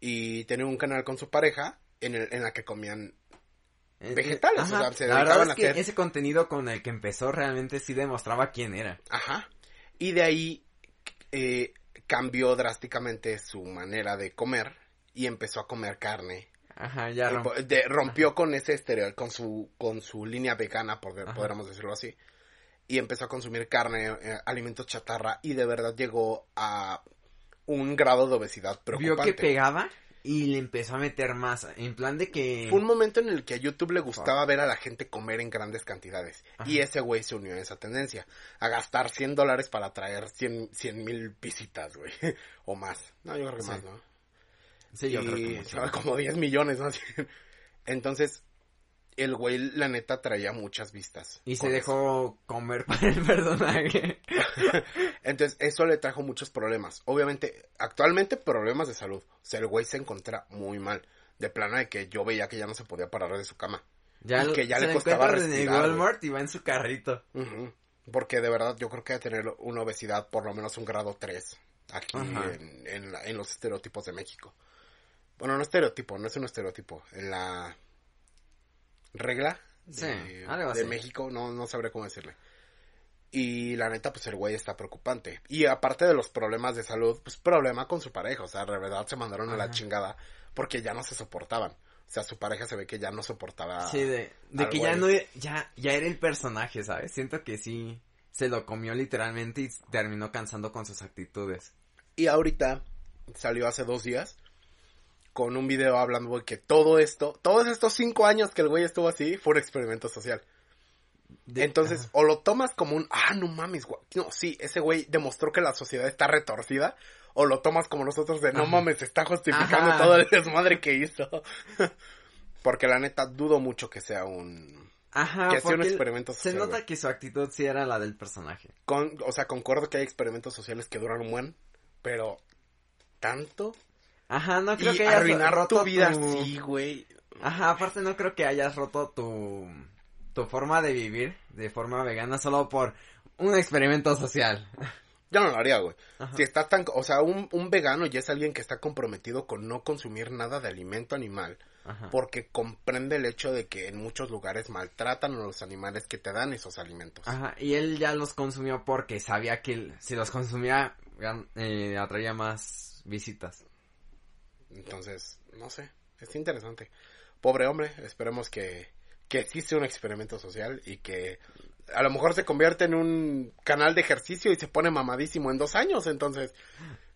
y tenía un canal con su pareja en, el, en la que comían vegetales, ajá. o sea, se La dedicaban verdad es a que hacer- ese contenido con el que empezó realmente sí demostraba quién era. Ajá. Y de ahí eh, cambió drásticamente su manera de comer y empezó a comer carne. Ajá, ya Eh, rom- po- de- rompió con ese estereo, con su, con su línea vegana, por, podríamos decirlo así. Y empezó a consumir carne, eh, alimentos chatarra, y de verdad llegó a un grado de obesidad vio preocupante. que pegaba y le empezó a meter más. En plan de que... Fue un momento en el que a YouTube le gustaba ver a la gente comer en grandes cantidades. Ajá. Y ese güey se unió a esa tendencia. A gastar 100 dólares para traer 100 mil visitas, güey. o más. No, yo creo que Sí. más, ¿no? Sí, yo y creo que mucho. como 10 millones, ¿no? Entonces, el güey, la neta, traía muchas vistas. Y se dejó comer para el personaje. Entonces, eso le trajo muchos problemas. Obviamente, actualmente problemas de salud. O sea, el güey se encuentra muy mal. De plano de que yo veía que ya no se podía parar de su cama. Ya, Y que ya se le costaba en respirar, güey. Walmart y va en su carrito. Porque de verdad yo creo que debe tener una obesidad por lo menos un grado 3 aquí en, en, la- en los estereotipos de México. Bueno, no estereotipo, no es un estereotipo. En la regla de, Sí. México, no, no sabré cómo decirle. Y la neta, pues el güey está preocupante. Y aparte de los problemas de salud, pues problema con su pareja. O sea, de verdad se mandaron a la chingada porque ya no se soportaban. O sea, su pareja se ve que ya no soportaba. Sí, de, de que ya no, ya, ya era el personaje, ¿sabes? Siento que sí, se lo comió literalmente y terminó cansando con sus actitudes. Y ahorita salió hace dos días con un video hablando de que todo esto, todos estos cinco años que el güey estuvo así, fue un experimento social. De- Entonces, o lo tomas como un, ah, no mames, güey. No, sí, ese güey demostró que la sociedad está retorcida. O lo tomas como nosotros de, no Ajá. mames, está justificando Ajá. todo el desmadre que hizo. Porque la neta, dudo mucho que sea un... Ajá, que sea un experimento Se social, nota güey. que su actitud sí era la del personaje. Con, o sea, concuerdo que hay experimentos sociales que duran un buen, pero... ¿Tanto? Ajá, no creo y que hayas arruinar roto tu vida tu- así, güey. Ajá, aparte no creo que hayas roto tu, tu forma de vivir de forma vegana solo por Un experimento social. Yo no lo haría, güey. Ajá. Si está tan, o sea, un, un vegano ya es alguien que está comprometido con no consumir nada de alimento animal, Ajá. porque comprende el hecho de que en muchos lugares maltratan a los animales que te dan esos alimentos. Ajá, y él ya los consumió porque sabía que si los consumía eh, atraía más visitas. Entonces, no sé, es interesante. Pobre hombre, esperemos que, que existe un experimento social y que a lo mejor se convierte en un canal de ejercicio y se pone mamadísimo en dos años. Entonces,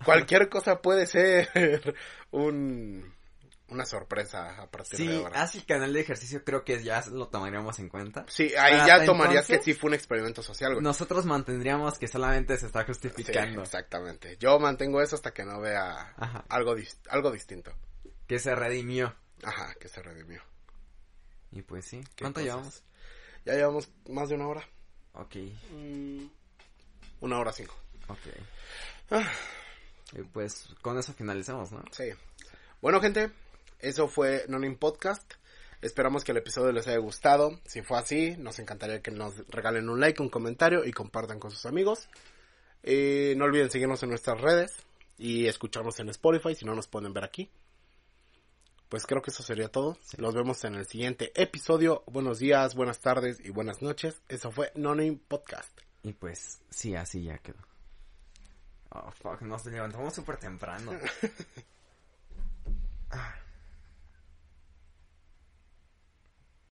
cualquier cosa puede ser un, una sorpresa a partir de Sí, ahora. hace el canal de ejercicio creo que ya lo tomaríamos en cuenta. Sí, ahí ya tomarías entonces- que sí fue un experimento social, güey. Nosotros mantendríamos que solamente se está Sí, justificando. exactamente. Yo mantengo eso hasta que no vea Ajá. algo, dis- algo distinto. que se redimió. Ajá, que se redimió. Y pues sí. ¿Qué ¿Cuánto cosas? llevamos? Ya llevamos más de una hora. Ok, Una hora cinco. ok. Ah. Y pues con eso finalizamos, ¿no? Sí. Bueno, gente, eso fue Nonin Podcast. Esperamos que el episodio les haya gustado. Si fue así, nos encantaría que nos regalen un like, un comentario y compartan con sus amigos. Eh, no olviden seguirnos en nuestras redes y escucharnos en Spotify si no nos pueden ver aquí. Pues creo que eso sería todo. Sí. Nos vemos en el siguiente episodio. Buenos días, buenas tardes y buenas noches. Eso fue Nonin Podcast. Y pues sí, así ya quedó. Oh, fuck, nos levantamos súper temprano. Ah.